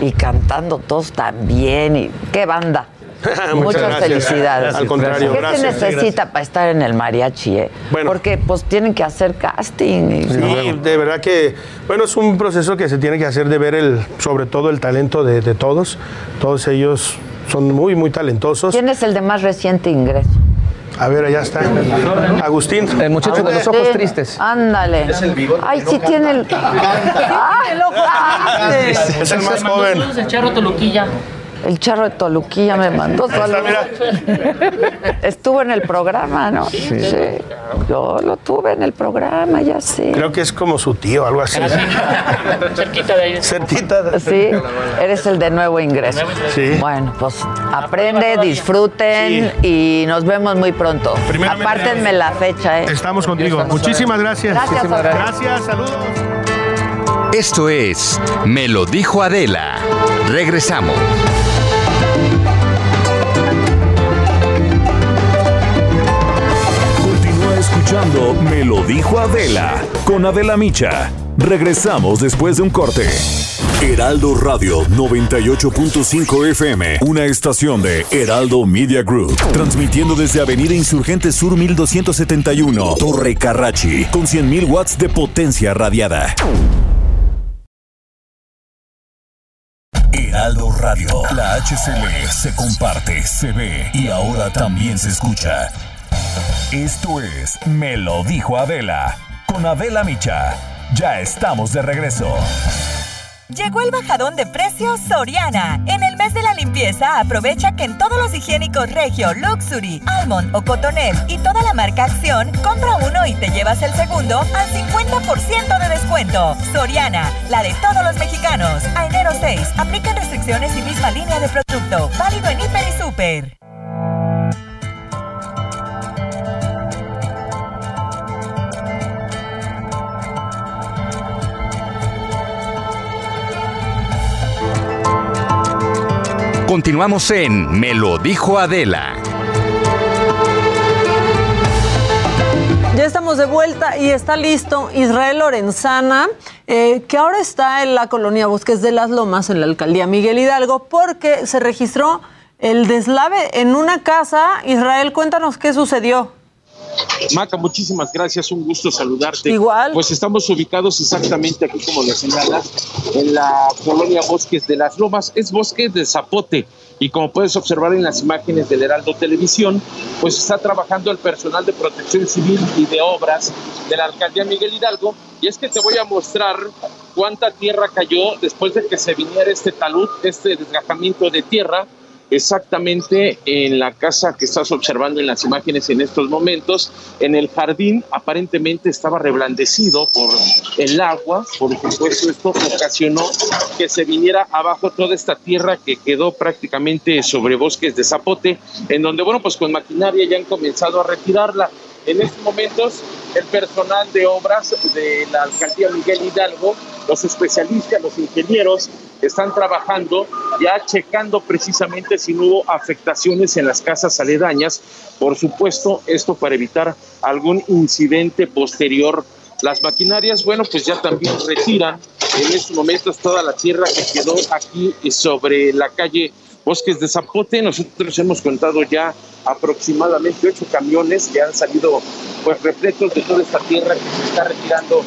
y cantando todos tan bien. Y, ¡Qué banda! Muchas Muchas gracias. felicidades. Al contrario, ¿Qué gracias. se necesita para estar en el mariachi? eh? Bueno. Porque pues tienen que hacer casting. y- Sí, de verdad que, bueno, es un proceso que se tiene que hacer de ver el, sobre todo el talento de, de todos. Todos ellos son muy, muy talentosos. ¿Quién es el de más reciente ingreso? A ver, allá está. Agustín. El muchacho de los ojos Sí, tristes. Ándale. Ay, sí tiene el. Ah, el ojo. Es el más joven. El charro Toluquilla. El charro de Toluquilla me mandó saludos. Estuvo en el programa, ¿no? Sí. Yo lo tuve en el programa, ya sé. Creo que es como su tío, algo así. Cerquita de ahí. Cerquita. de- Sí, eres el de nuevo ingreso. Sí. Bueno, pues aprende, disfruten y nos vemos muy pronto. Apártenme la fecha, ¿eh? Estamos contigo. Muchísimas gracias. Gracias, Muchísimas Oscar. gracias. Saludos. Esto es Me lo dijo Adela. Regresamos. Me lo dijo Adela con Adela Micha. Regresamos después de un corte. Heraldo Radio 98.5 FM, una estación de Heraldo Media Group, transmitiendo desde Avenida Insurgente Sur 1271, Torre Carrachi, con 100.000 watts de potencia radiada. Heraldo Radio, la HCL se comparte, se ve y ahora también se escucha. Esto es Me lo dijo Adela, con Adela Micha. Ya estamos de regreso. Llegó el bajadón de precios Soriana. En el mes de la limpieza, aprovecha que en todos los higiénicos Regio, Luxury, Almond o Cotonel y toda la marca Acción, compra uno y te llevas el segundo al 50% de descuento. Soriana, la de todos los mexicanos. A enero 6, aplican restricciones y misma línea de producto. Válido en Hiper y Super. Continuamos en Me lo dijo Adela. Ya estamos de vuelta y está listo Israel Lorenzana, eh, que ahora está en la colonia Bosques de las Lomas, en la alcaldía Miguel Hidalgo, porque se registró el deslave en una casa. Israel, cuéntanos qué sucedió. Maca, muchísimas gracias, un gusto saludarte. Igual. Pues estamos ubicados exactamente aquí, como lo señalas, en la colonia Bosques de las Lomas. Es bosque de zapote y como puedes observar en las imágenes del Heraldo Televisión, pues está trabajando el personal de protección civil y de obras de la alcaldía Miguel Hidalgo. Y es que te voy a mostrar cuánta tierra cayó después de que se viniera este talud, este desgajamiento de tierra exactamente en la casa que estás observando en las imágenes en estos momentos. En el jardín aparentemente estaba reblandecido por el agua, por supuesto esto ocasionó que se viniera abajo toda esta tierra que quedó prácticamente sobre bosques de zapote, en donde, bueno, pues con maquinaria ya han comenzado a retirarla. En estos momentos, el personal de obras de la alcaldía Miguel Hidalgo, los especialistas, los ingenieros, están trabajando ya checando precisamente si no hubo afectaciones en las casas aledañas. Por supuesto, esto para evitar algún incidente posterior. Las maquinarias, bueno, pues ya también retiran en estos momentos toda la tierra que quedó aquí sobre la calle Bosques de Zapote. Nosotros hemos contado ya aproximadamente ocho camiones que han salido pues repletos de toda esta tierra que se está retirando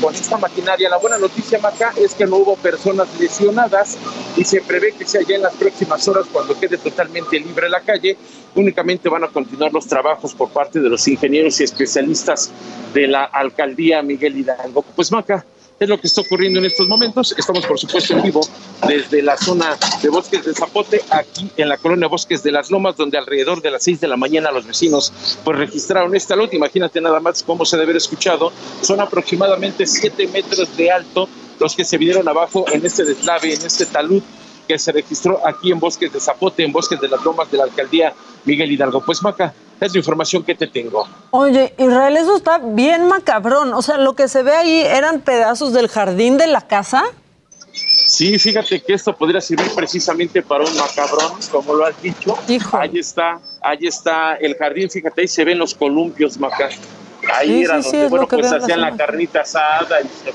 con esta maquinaria. La buena noticia, Maca, es que no hubo personas lesionadas y se prevé que sea ya en las próximas horas cuando quede totalmente libre la calle. Únicamente van a continuar los trabajos por parte de los ingenieros y especialistas de la alcaldía Miguel Hidalgo. Pues Maca, es lo que está ocurriendo en estos momentos. Estamos, por supuesto, en vivo desde la zona de Bosques de Zapote, aquí en la colonia Bosques de las Lomas, donde alrededor de las 6 de la mañana los vecinos pues registraron esta luz. Imagínate nada más cómo se debe haber escuchado. Son aproximadamente 7 metros de alto los que se vinieron abajo en este deslave, en este talud que se registró aquí en Bosques de Zapote, en Bosques de las Lomas de la alcaldía Miguel Hidalgo. Pues Maca, es la información que te tengo. Oye, Israel, eso está bien macabrón. O sea, lo que se ve ahí eran pedazos del jardín de la casa. Sí, fíjate que esto podría servir precisamente para un macabrón, como lo has dicho. Ahí está, ahí está el jardín, fíjate, ahí se ven los columpios, Maca. Ahí Sí, era sí, sí, donde, es bueno, pues hacían la imágenes. carnita asada y se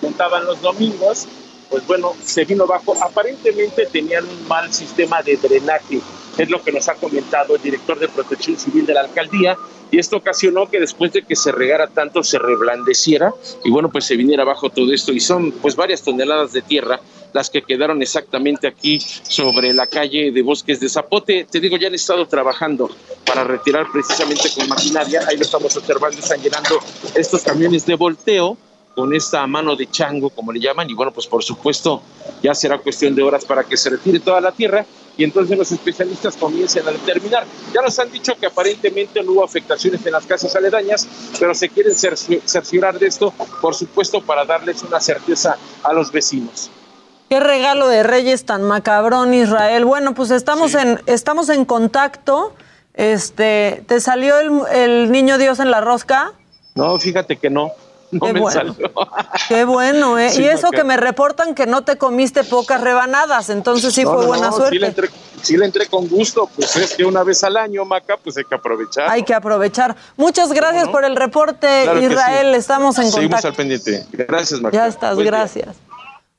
juntaban los domingos. Pues bueno, se vino abajo. Aparentemente tenían un mal sistema de drenaje, es lo que nos ha comentado el director de Protección Civil de la alcaldía. Y esto ocasionó que después de que se regara tanto se reblandeciera y bueno, pues se viniera abajo todo esto. Y son pues varias toneladas de tierra las que quedaron exactamente aquí sobre la calle de Bosques de Zapote. Te digo, ya han estado trabajando para retirar precisamente con maquinaria. Ahí lo estamos observando, están llenando estos camiones de volteo con esta mano de chango, como le llaman, y bueno, pues por supuesto ya será cuestión de horas para que se retire toda la tierra y entonces los especialistas comiencen a determinar. Ya nos han dicho que aparentemente no hubo afectaciones en las casas aledañas, pero se quieren cerci- cerciorar de esto, por supuesto, para darles una certeza a los vecinos. Qué regalo de Reyes tan macabrón, Israel. Bueno, pues estamos en estamos en contacto. Este, ¿te salió el, el niño Dios en la rosca? No, fíjate que no. No Qué me bueno. salió. Qué bueno, ¿eh? Sí, y eso que me reportan que no te comiste pocas rebanadas, entonces sí No, fue no, buena suerte. Sí le, entré, sí le entré con gusto, pues es que una vez al año, Maca, pues hay que aprovechar. Hay que aprovechar. Muchas gracias por el reporte, Claro Israel. sí. Estamos en Seguimos contacto. al pendiente. Gracias, Maca. Ya estás, Buen día.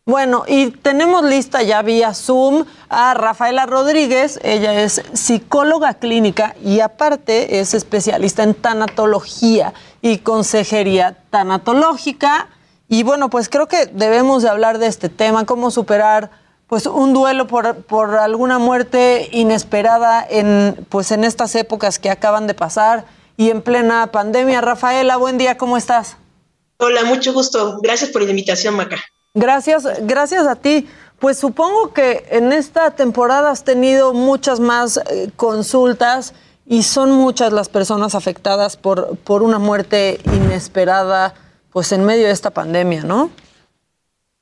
Bueno, y tenemos lista ya vía Zoom a Rafaela Rodríguez. Ella es psicóloga clínica y aparte es especialista en tanatología y consejería tanatológica. Y bueno, pues creo que debemos de hablar de este tema, cómo superar pues un duelo por, por alguna muerte inesperada en pues en estas épocas que acaban de pasar y en plena pandemia. Rafaela, buen día, ¿cómo estás? Hola, mucho gusto. Gracias por la invitación, Maca. Gracias, gracias a ti pues supongo que en esta temporada has tenido muchas más eh, consultas y son muchas las personas afectadas por, por una muerte inesperada, pues en medio de esta pandemia, ¿no?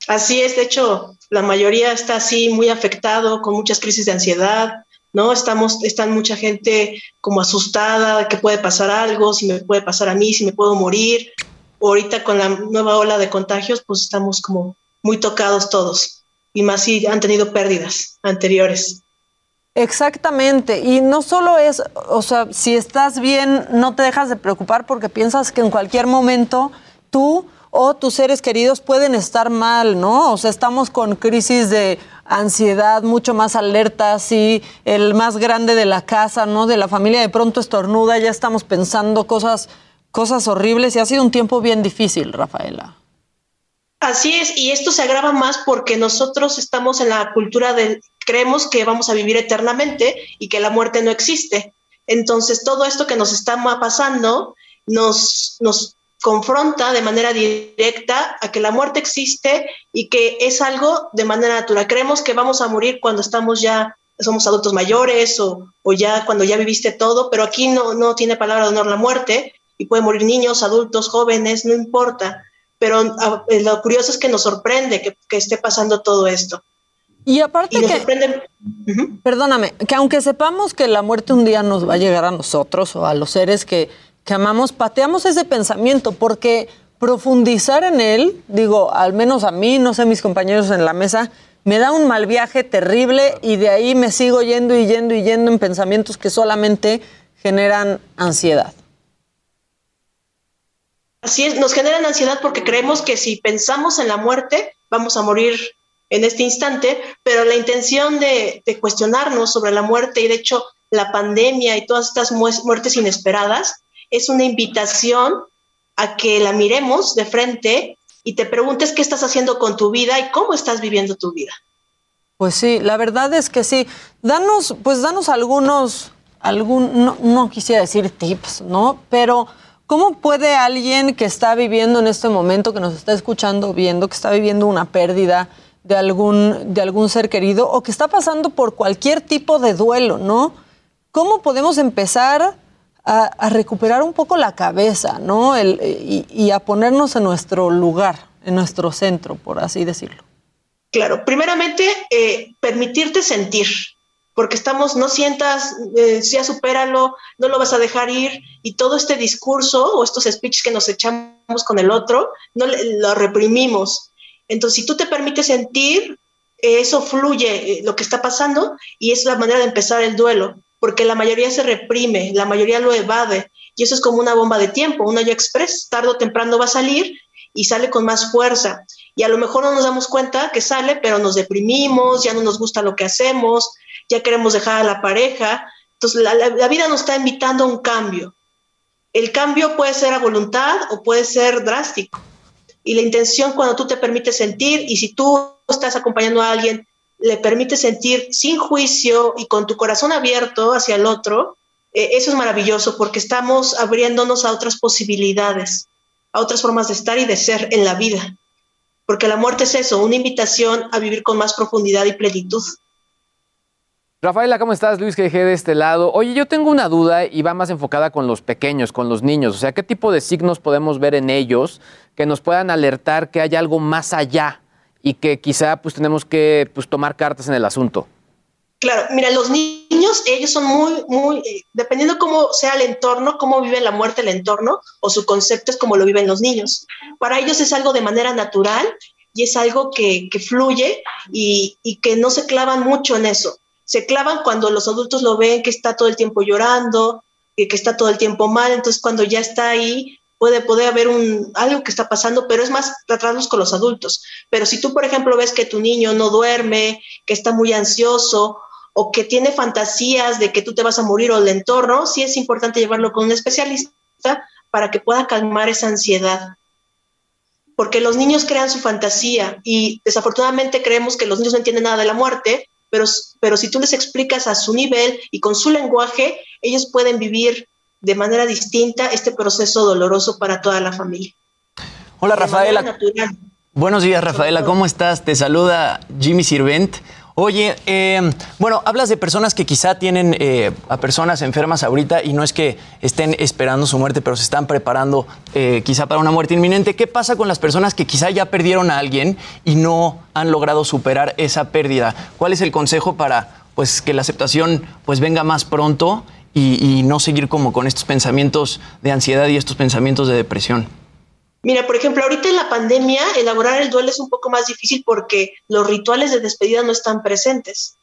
Así es, de hecho, la mayoría está así muy afectado, con muchas crisis de ansiedad, ¿no? Estamos, están mucha gente como asustada, que puede pasar algo, si me puede pasar a mí, si me puedo morir. Ahorita con la nueva ola de contagios, pues estamos como muy tocados todos y más si han tenido pérdidas anteriores. Exactamente, y no solo es, o sea, si estás bien, no te dejas de preocupar porque piensas que en cualquier momento tú o tus seres queridos pueden estar mal, ¿no? O sea, estamos con crisis de ansiedad, mucho más alertas y el más grande de la casa, ¿no? De la familia de pronto estornuda, ya estamos pensando cosas, cosas horribles y ha sido un tiempo bien difícil, Rafaela. Así es, y esto se agrava más porque nosotros estamos en la cultura de creemos que vamos a vivir eternamente y que la muerte no existe. Entonces, todo esto que nos está pasando nos, nos confronta de manera directa a que la muerte existe y que es algo de manera natural. Creemos que vamos a morir cuando estamos ya, somos adultos mayores o, o ya cuando ya viviste todo, pero aquí no, no tiene palabra de honor la muerte y pueden morir niños, adultos, jóvenes, no importa pero ah, eh, lo curioso es que nos sorprende que, esté pasando todo esto. Y aparte que, perdóname, que aunque sepamos que la muerte un día nos va a llegar a nosotros o a los seres que, que amamos, pateamos ese pensamiento porque profundizar en él, digo, al menos a mí, no sé, mis compañeros en la mesa, me da un mal viaje terrible y de ahí me sigo yendo y yendo y yendo en pensamientos que solamente generan ansiedad. Así es, nos generan ansiedad porque creemos que si pensamos en la muerte, vamos a morir en este instante, pero la intención de, cuestionarnos sobre la muerte y de hecho la pandemia y todas estas muertes inesperadas es una invitación a que la miremos de frente y te preguntes qué estás haciendo con tu vida y cómo estás viviendo tu vida. Pues sí, la verdad es que sí. Danos, pues danos algunos, algún, no, no quisiera decir tips, ¿no? Pero ¿Cómo puede alguien que está viviendo en este momento, que nos está escuchando, viendo, que está viviendo una pérdida de algún, de algún ser querido o que está pasando por cualquier tipo de duelo, ¿no? ¿Cómo podemos empezar a, recuperar un poco la cabeza, ¿no? y, a ponernos en nuestro lugar, en nuestro centro, por así decirlo. Claro, primeramente, eh, permitirte sentir, porque estamos, no sientas, eh, ya supéralo, no lo vas a dejar ir, y todo este discurso o estos speeches que nos echamos con el otro, no lo reprimimos. Entonces, si tú te permites sentir, eso fluye eh, lo que está pasando y es la manera de empezar el duelo, porque la mayoría se reprime, la mayoría lo evade, y eso es como una bomba de tiempo, una yo express, tarde o temprano va a salir y sale con más fuerza. Y a lo mejor no nos damos cuenta que sale, pero nos deprimimos, ya no nos gusta lo que hacemos, ya queremos dejar a la pareja. Entonces, la, vida nos está invitando a un cambio. El cambio puede ser a voluntad o puede ser drástico. Y la intención cuando tú te permites sentir y si tú estás acompañando a alguien, le permites sentir sin juicio y con tu corazón abierto hacia el otro, eh, eso es maravilloso porque estamos abriéndonos a otras posibilidades, a otras formas de estar y de ser en la vida. Porque la muerte es eso, una invitación a vivir con más profundidad y plenitud. Rafaela, ¿cómo estás? Luis GG de este lado. Oye, yo tengo una duda y va más enfocada con los pequeños, con los niños. O sea, ¿qué tipo de signos podemos ver en ellos que nos puedan alertar que hay algo más allá y que quizá pues tenemos que pues, tomar cartas en el asunto? Claro, mira, los niños, ellos son muy, muy, eh, dependiendo cómo sea el entorno, cómo vive la muerte el entorno, o su concepto es como lo viven los niños. Para ellos es algo de manera natural y es algo que, fluye y, y que no se clavan mucho en eso se clavan cuando los adultos lo ven que está todo el tiempo llorando, que, que está todo el tiempo mal, entonces cuando ya está ahí puede, haber un, algo que está pasando, pero es más tratarlos con los adultos. Pero si tú, por ejemplo, ves que tu niño no duerme, que está muy ansioso o que tiene fantasías de que tú te vas a morir o el entorno, sí es importante llevarlo con un especialista para que pueda calmar esa ansiedad. Porque los niños crean su fantasía y desafortunadamente creemos que los niños no entienden nada de la muerte pero, pero si tú les explicas a su nivel y con su lenguaje, ellos pueden vivir de manera distinta este proceso doloroso para toda la familia. Hola Rafaela. Buenos días, Rafaela, ¿cómo estás? Te saluda Jimmy Sirvent. Oye, eh, bueno, hablas de personas que quizá tienen eh, a personas enfermas ahorita y no es que estén esperando su muerte, pero se están preparando eh, quizá para una muerte inminente. ¿Qué pasa con las personas que quizá ya perdieron a alguien y no han logrado superar esa pérdida? ¿Cuál es el consejo para pues, que la aceptación pues, venga más pronto y, y no seguir como con estos pensamientos de ansiedad y estos pensamientos de depresión? Mira, por ejemplo, ahorita en la pandemia, elaborar el duelo es un poco más difícil porque los rituales de despedida no están presentes.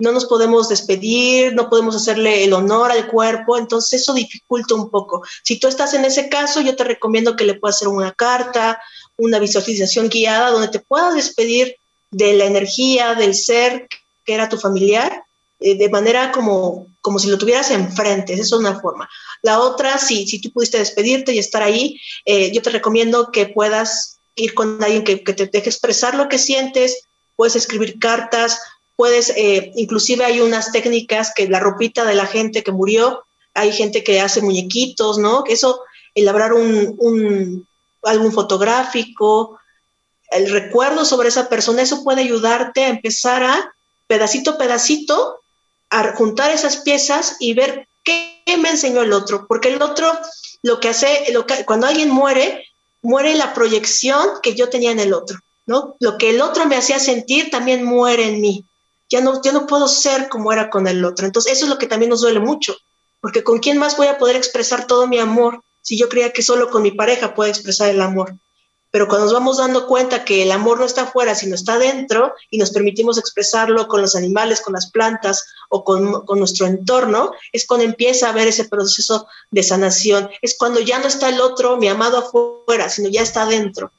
No nos podemos despedir, no podemos hacerle el honor al cuerpo, entonces eso dificulta un poco. Si tú estás en ese caso, yo te recomiendo que le puedas hacer una carta, una visualización guiada donde te puedas despedir de la energía, del ser que era tu familiar, eh, de manera como, como si lo tuvieras enfrente. Esa es una forma. La otra, si, si tú pudiste despedirte y estar ahí, eh, yo te recomiendo que puedas ir con alguien que, te deje expresar lo que sientes, puedes escribir cartas, puedes, eh, inclusive hay unas técnicas que la ropita de la gente que murió, hay gente que hace muñequitos, ¿no? Eso, elaborar un, un álbum fotográfico, el recuerdo sobre esa persona, eso puede ayudarte a empezar a, pedacito a pedacito, a juntar esas piezas y ver ¿Qué me enseñó el otro? Porque el otro lo que hace, lo que, cuando alguien muere, muere la proyección que yo tenía en el otro, ¿no? Lo que el otro me hacía sentir también muere en mí. Ya no, yo no puedo ser como era con el otro. Entonces, eso es lo que también nos duele mucho, porque ¿con quién más voy a poder expresar todo mi amor si yo creía que solo con mi pareja puedo expresar el amor? Pero cuando nos vamos dando cuenta que el amor no está afuera, sino está dentro y nos permitimos expresarlo con los animales, con las plantas o con, con, nuestro entorno, es cuando empieza a haber ese proceso de sanación. Es cuando ya no está el otro, mi amado afuera, sino ya está dentro.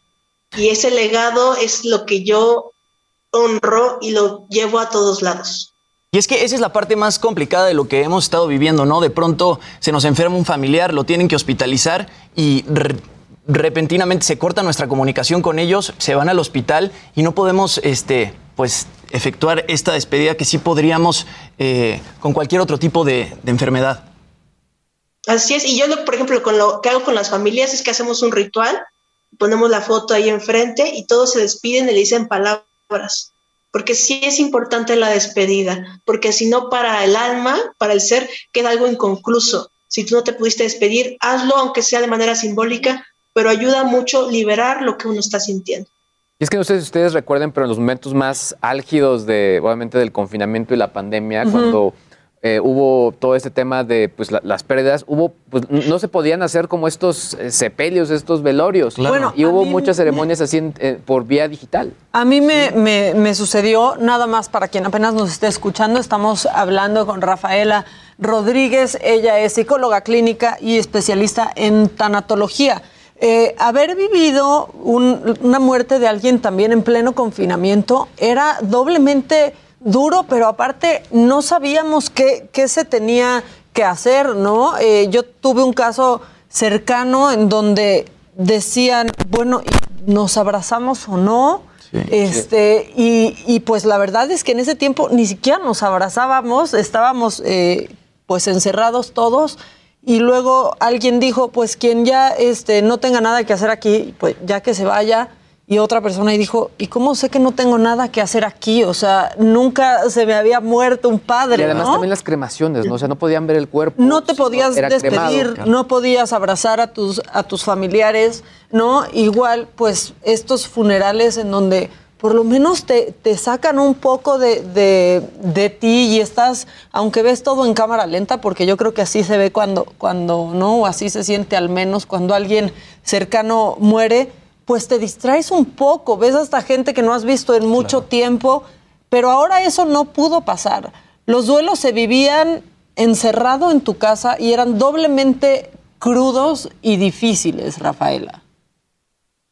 Y ese legado es lo que yo honro y lo llevo a todos lados. Y es que esa es la parte más complicada de lo que hemos estado viviendo, ¿no? De pronto se nos enferma un familiar, lo tienen que hospitalizar y repentinamente se corta nuestra comunicación con ellos, se van al hospital y no podemos, este, pues, efectuar esta despedida que sí podríamos eh, con cualquier otro tipo de, de, enfermedad. Así es, y yo, por ejemplo, con lo que hago con las familias es que hacemos un ritual, ponemos la foto ahí enfrente y todos se despiden y le dicen palabras, porque sí es importante la despedida, porque si no para el alma, para el ser, queda algo inconcluso. Si tú no te pudiste despedir, hazlo, aunque sea de manera simbólica, pero ayuda mucho liberar lo que uno está sintiendo. Y es que no sé si ustedes recuerden, pero en los momentos más álgidos de, obviamente, del confinamiento y la pandemia, uh -huh. cuando eh, hubo todo este tema de pues, la, las pérdidas, hubo, pues, no se podían hacer como estos eh, sepelios, estos velorios. Claro. Bueno, y hubo muchas ceremonias así en, eh, por vía digital. A mí me, me, me, sucedió, nada más para quien apenas nos esté escuchando, estamos hablando con Rafaela Rodríguez, ella es psicóloga clínica y especialista en tanatología. Eh, haber vivido un, una muerte de alguien también en pleno confinamiento era doblemente duro, pero aparte no sabíamos qué, qué se tenía que hacer, ¿no? Eh, yo tuve un caso cercano en donde decían, bueno, ¿nos abrazamos o no? Sí, este, sí. Y, y, pues la verdad es que en ese tiempo ni siquiera nos abrazábamos, estábamos eh, pues encerrados todos y luego alguien dijo, pues quien ya este, no tenga nada que hacer aquí, pues ya que se vaya. Y otra persona y dijo, ¿y cómo sé que no tengo nada que hacer aquí? O sea, nunca se me había muerto un padre. Y además ¿no? también las cremaciones, ¿no? O sea, no podían ver el cuerpo. No te podías despedir, cremado. no podías abrazar a tus, a tus familiares, ¿no? Igual, pues, estos funerales en donde por lo menos te, te sacan un poco de, de, de, ti y estás, aunque ves todo en cámara lenta, porque yo creo que así se ve cuando, cuando no, o así se siente al menos cuando alguien cercano muere, pues te distraes un poco, ves hasta gente que no has visto en mucho claro. tiempo, pero ahora eso no pudo pasar. Los duelos se vivían encerrado en tu casa y eran doblemente crudos y difíciles, Rafaela.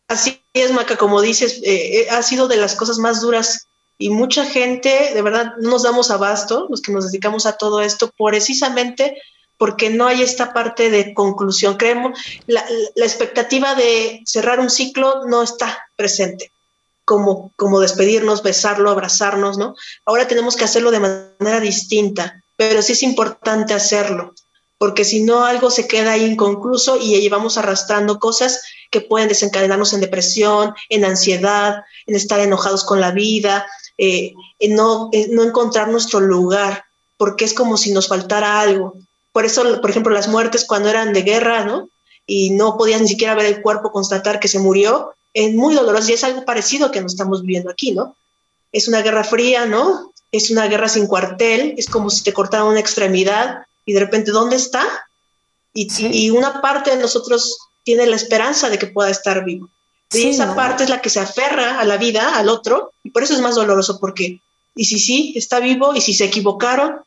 Así es, Maca, como dices, eh, ha sido de las cosas más duras y mucha gente, de verdad, no nos damos abasto, los que nos dedicamos a todo esto, precisamente porque no hay esta parte de conclusión. Creemos, la, la expectativa de cerrar un ciclo no está presente, como, como despedirnos, besarlo, abrazarnos, ¿no? Ahora tenemos que hacerlo de manera distinta, pero sí es importante hacerlo, porque si no algo se queda inconcluso y llevamos arrastrando cosas que pueden desencadenarnos en depresión, en ansiedad, en estar enojados con la vida, eh, en no, en no encontrar nuestro lugar, porque es como si nos faltara algo. Por eso, por ejemplo, las muertes cuando eran de guerra, ¿no? Y no podías ni siquiera ver el cuerpo, constatar que se murió, es muy doloroso y es algo parecido que nos estamos viviendo aquí, ¿no? Es una guerra fría, ¿no? Es una guerra sin cuartel, es como si te cortaran una extremidad y de repente, ¿dónde está? Y, y una parte de nosotros tiene la esperanza de que pueda estar vivo. Y Sí, esa ¿no? parte es la que se aferra a la vida, al otro, y por eso es más doloroso, porque, y si sí, está vivo, y si se equivocaron,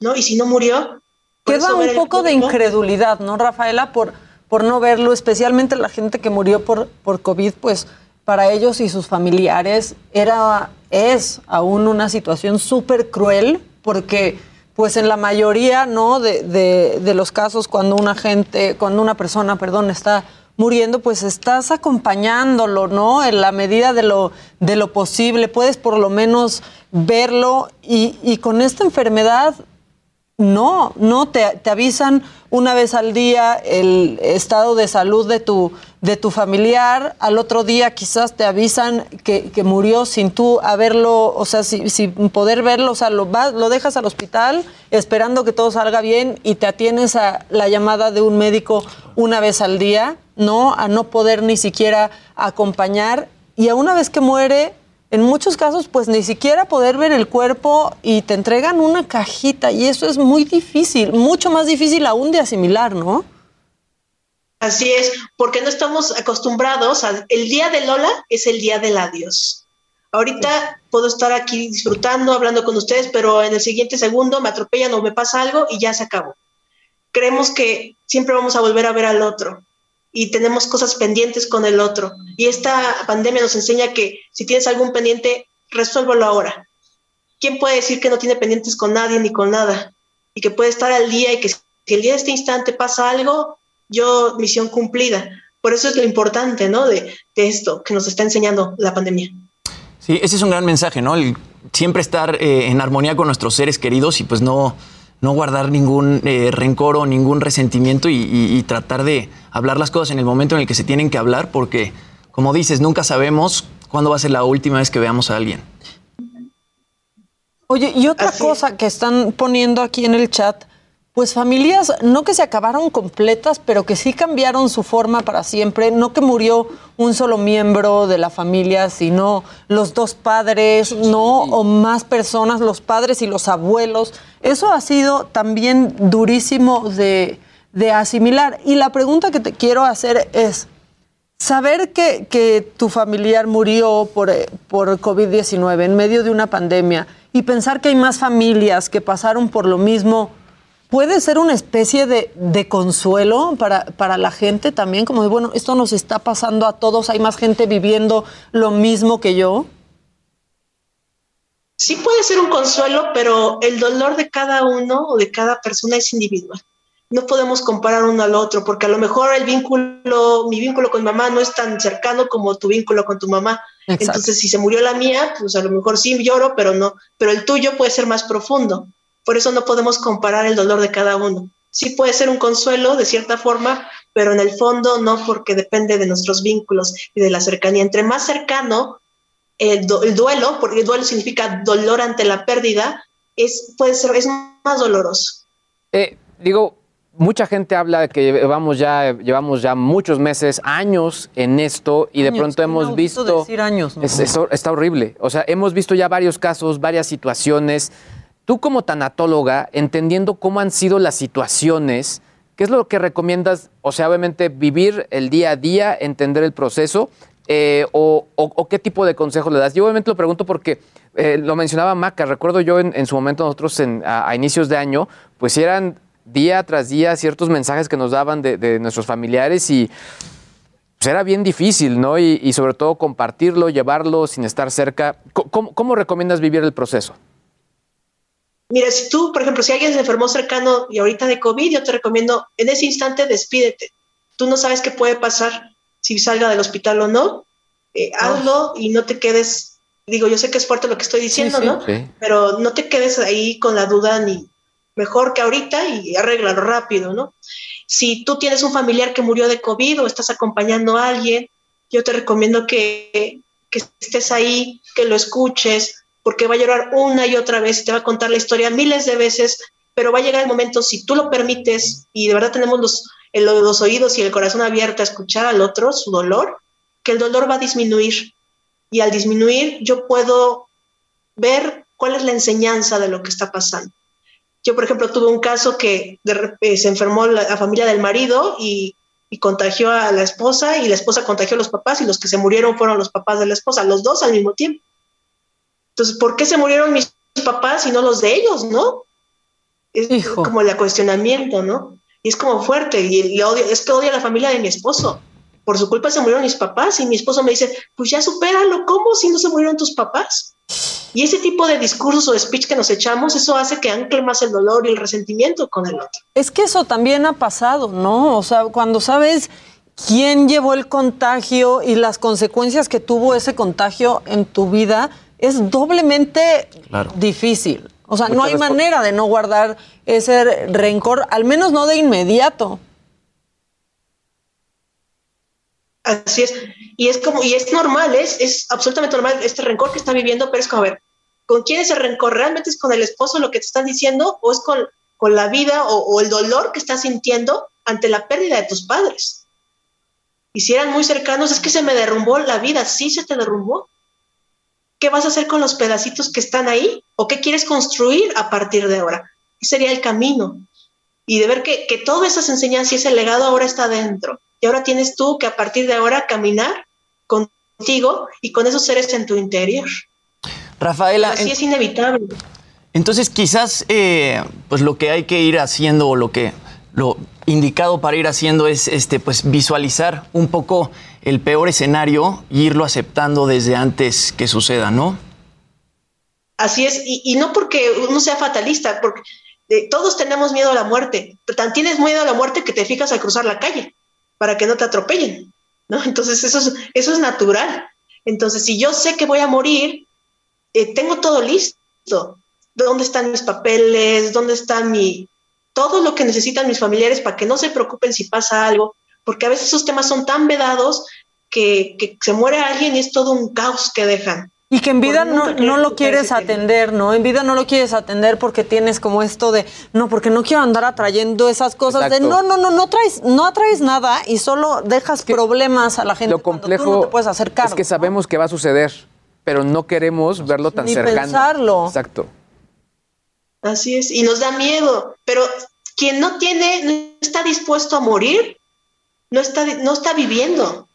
¿no? Y si no murió. Queda un poco de incredulidad, ¿no, Rafaela? Por, por no verlo, especialmente la gente que murió por, por COVID, pues para ellos y sus familiares era, es aún una situación súper cruel, porque pues en la mayoría, ¿no? De, de- de los casos cuando una gente, cuando una persona, perdón, está muriendo, pues estás acompañándolo, ¿no? En la medida de lo, de lo posible, puedes por lo menos verlo y, y con esta enfermedad no, no, te, te avisan una vez al día el estado de salud de tu, de tu familiar, al otro día quizás te avisan que, que murió sin tú haberlo, o sea, si- sin poder verlo, o sea, lo, vas, lo dejas al hospital esperando que todo salga bien y te atienes a la llamada de un médico una vez al día, ¿no? A no poder ni siquiera acompañar y a una vez que muere, en muchos casos, pues ni siquiera poder ver el cuerpo y te entregan una cajita y eso es muy difícil, mucho más difícil aún de asimilar, ¿no? Así es, porque no estamos acostumbrados a, el día de Lola es el día del adiós. Ahorita puedo estar aquí disfrutando, hablando con ustedes, pero en el siguiente segundo me atropellan o me pasa algo y ya se acabó. Creemos que siempre vamos a volver a ver al otro y tenemos cosas pendientes con el otro. Y esta pandemia nos enseña que si tienes algún pendiente, resuélvelo ahora. ¿Quién puede decir que no tiene pendientes con nadie ni con nada? Y que puede estar al día y que si el día de este instante pasa algo, yo, misión cumplida. Por eso es lo importante, ¿no? De, de esto que nos está enseñando la pandemia. Sí, ese es un gran mensaje, ¿no? El siempre estar eh, en armonía con nuestros seres queridos y pues no, no guardar ningún eh, rencor o ningún resentimiento y, y- y tratar de hablar las cosas en el momento en el que se tienen que hablar, porque, como dices, nunca sabemos cuándo va a ser la última vez que veamos a alguien. Oye, y otra cosa que están poniendo aquí en el chat, pues familias no que se acabaron completas, pero que sí cambiaron su forma para siempre, no que murió un solo miembro de la familia, sino los dos padres, no, o más personas, los padres y los abuelos. Eso ha sido también durísimo de, de asimilar. Y la pregunta que te quiero hacer es, Saber que, que tu familiar murió por, eh, por COVID-19 en medio de una pandemia y pensar que hay más familias que pasaron por lo mismo, puede ser una especie de, de consuelo para, para la gente también, como de, bueno, esto nos está pasando a todos, hay más gente viviendo lo mismo que yo. Sí puede ser un consuelo, pero el dolor de cada uno o de cada persona es individual. No podemos comparar uno al otro, porque a lo mejor el vínculo, mi vínculo con mamá no es tan cercano como tu vínculo con tu mamá. Exacto. Entonces, si se murió la mía, pues a lo mejor sí lloro, pero no, pero el tuyo puede ser más profundo. Por eso no podemos comparar el dolor de cada uno. Sí puede ser un consuelo de cierta forma, pero en el fondo no, porque depende de nuestros vínculos y de la cercanía. Entre más cercano el, du- el duelo, porque el duelo significa dolor ante la pérdida, es, puede ser, es más doloroso. Eh, digo, mucha gente habla de que llevamos ya, llevamos ya muchos meses, años en esto y de pronto hemos visto... decir años, ¿no? Es- es hor- está horrible. O sea, hemos visto ya varios casos, varias situaciones. Tú como tanatóloga, entendiendo cómo han sido las situaciones, ¿qué es lo que recomiendas? O sea, obviamente vivir el día a día, entender el proceso, eh, o, qué tipo de consejos le das. Yo obviamente lo pregunto porque eh, lo mencionaba Maca, recuerdo yo en, su momento nosotros en- a, inicios de año, pues eran día tras día ciertos mensajes que nos daban de, nuestros familiares y pues era bien difícil, ¿no? Y, sobre todo compartirlo, llevarlo sin estar cerca. Co- ¿Cómo, cómo recomiendas vivir el proceso? Mira, si tú, por ejemplo, si alguien se enfermó cercano y ahorita de COVID, yo te recomiendo en ese instante despídete. Tú no sabes qué puede pasar si salga del hospital o no. Eh, hazlo y no te quedes. Digo, yo sé que es fuerte lo que estoy diciendo, sí. ¿no? Sí. Pero no te quedes ahí con la duda ni, mejor que ahorita y arréglalo rápido, ¿no? Si tú tienes un familiar que murió de COVID o estás acompañando a alguien, yo te recomiendo que, que estés ahí, que lo escuches, porque va a llorar una y otra vez te va a contar la historia miles de veces, pero va a llegar el momento, si tú lo permites y de verdad tenemos los, los oídos y el corazón abierto a escuchar al otro, su dolor, que el dolor va a disminuir. Y al disminuir, yo puedo ver cuál es la enseñanza de lo que está pasando. Yo, por ejemplo, tuve un caso que se enfermó la, la familia del marido y, y contagió a la esposa y la esposa contagió a los papás y los que se murieron fueron los papás de la esposa, los dos al mismo tiempo. Entonces, ¿por qué se murieron mis papás y no los de ellos, no? Es como el cuestionamiento, ¿no? Y es como fuerte y, y odio, es que odio a la familia de mi esposo. Por su culpa se murieron mis papás y mi esposo me dice, pues ya supéralo, ¿cómo si no se murieron tus papás? Y ese tipo de discursos o speech que nos echamos, eso hace que ancle más el dolor y el resentimiento con el otro. Es que eso también ha pasado, ¿no? O sea, cuando sabes quién llevó el contagio y las consecuencias que tuvo ese contagio en tu vida, es doblemente Claro. difícil. O sea, no hay manera de no guardar ese rencor, al menos no de inmediato. Así es. Y es como, y es normal, es, es absolutamente normal este rencor que está viviendo, pero es como, a ver, ¿con quién es el rencor? ¿Realmente es con el esposo lo que te están diciendo o es con, con la vida o, o el dolor que estás sintiendo ante la pérdida de tus padres? Y si eran muy cercanos, es que se me derrumbó la vida, sí se te derrumbó. ¿Qué vas a hacer con los pedacitos que están ahí? ¿O qué quieres construir a partir de ahora? ¿Qué sería el camino? Y de ver que, que todas esas enseñanzas y ese legado ahora está dentro. Y ahora tienes tú que a partir de ahora caminar contigo y con esos seres en tu interior. Rafaela, Así en- es inevitable. Entonces, quizás eh, pues lo que hay que ir haciendo o lo que lo indicado para ir haciendo es este pues visualizar un poco el peor escenario e irlo aceptando desde antes que suceda, ¿no? Así es, y, y no porque uno sea fatalista, porque eh, todos tenemos miedo a la muerte, pero tan tienes miedo a la muerte que te fijas al cruzar la calle para que no te atropellen, ¿no? Entonces eso es, eso es natural. Entonces, si yo sé que voy a morir, eh, tengo todo listo. ¿Dónde están mis papeles? ¿Dónde está mi... todo lo que necesitan mis familiares para que no se preocupen si pasa algo? Porque a veces esos temas son tan vedados que, que se muere alguien y es todo un caos que dejan. Y que en vida no, no lo quieres atender, ¿no? En vida no lo quieres atender porque tienes como esto de, no, porque no quiero andar atrayendo esas cosas de, no, no, no, no traes, no atraes nada y solo dejas problemas a la gente Lo tú complejo no te puedes hacer cargo. es que sabemos que va a suceder, pero no queremos verlo tan Ni cercano. pensarlo. Exacto. Así es, y nos da miedo, pero quien no tiene, no está dispuesto a morir, no está, no está viviendo.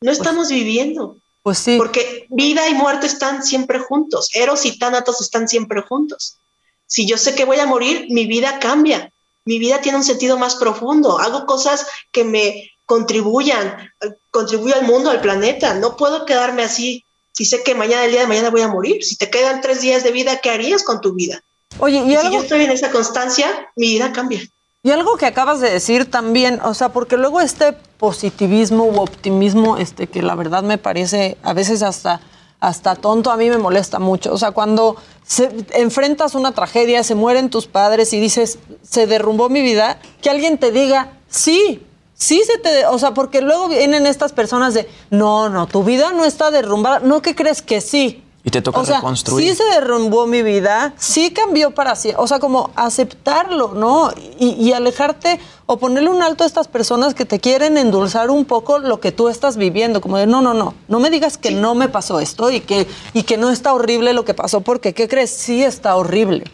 No estamos viviendo. Pues sí. Porque vida y muerte están siempre juntos, Eros y Tánatos están siempre juntos. Si yo sé que voy a morir, mi vida cambia, mi vida tiene un sentido más profundo, hago cosas que me contribuyan, eh, contribuyo al mundo, al planeta, no puedo quedarme así. Si sé que mañana, el día de mañana voy a morir, si te quedan tres días de vida, ¿qué harías con tu vida? Oye, y si algo- yo estoy en esa constancia, mi vida cambia. Y algo que acabas de decir también, o sea, porque luego este positivismo u optimismo, este, que la verdad me parece a veces hasta, hasta tonto, a mí me molesta mucho. O sea, cuando se, enfrentas una tragedia, se mueren tus padres y dices, se derrumbó mi vida, que alguien te diga, sí, sí se te, o sea, porque luego vienen estas personas de, no, no, tu vida no está derrumbada, no, ¿qué crees que sí? Y te toca o sea, reconstruir. sí se derrumbó mi vida, sí cambió para siempre. O sea, como aceptarlo, ¿no? Y, y alejarte o ponerle un alto a estas personas que te quieren endulzar un poco lo que tú estás viviendo. Como de, no, no, no, no me digas que no me pasó esto y que, y que no está horrible lo que pasó, porque, ¿qué crees? Sí está horrible.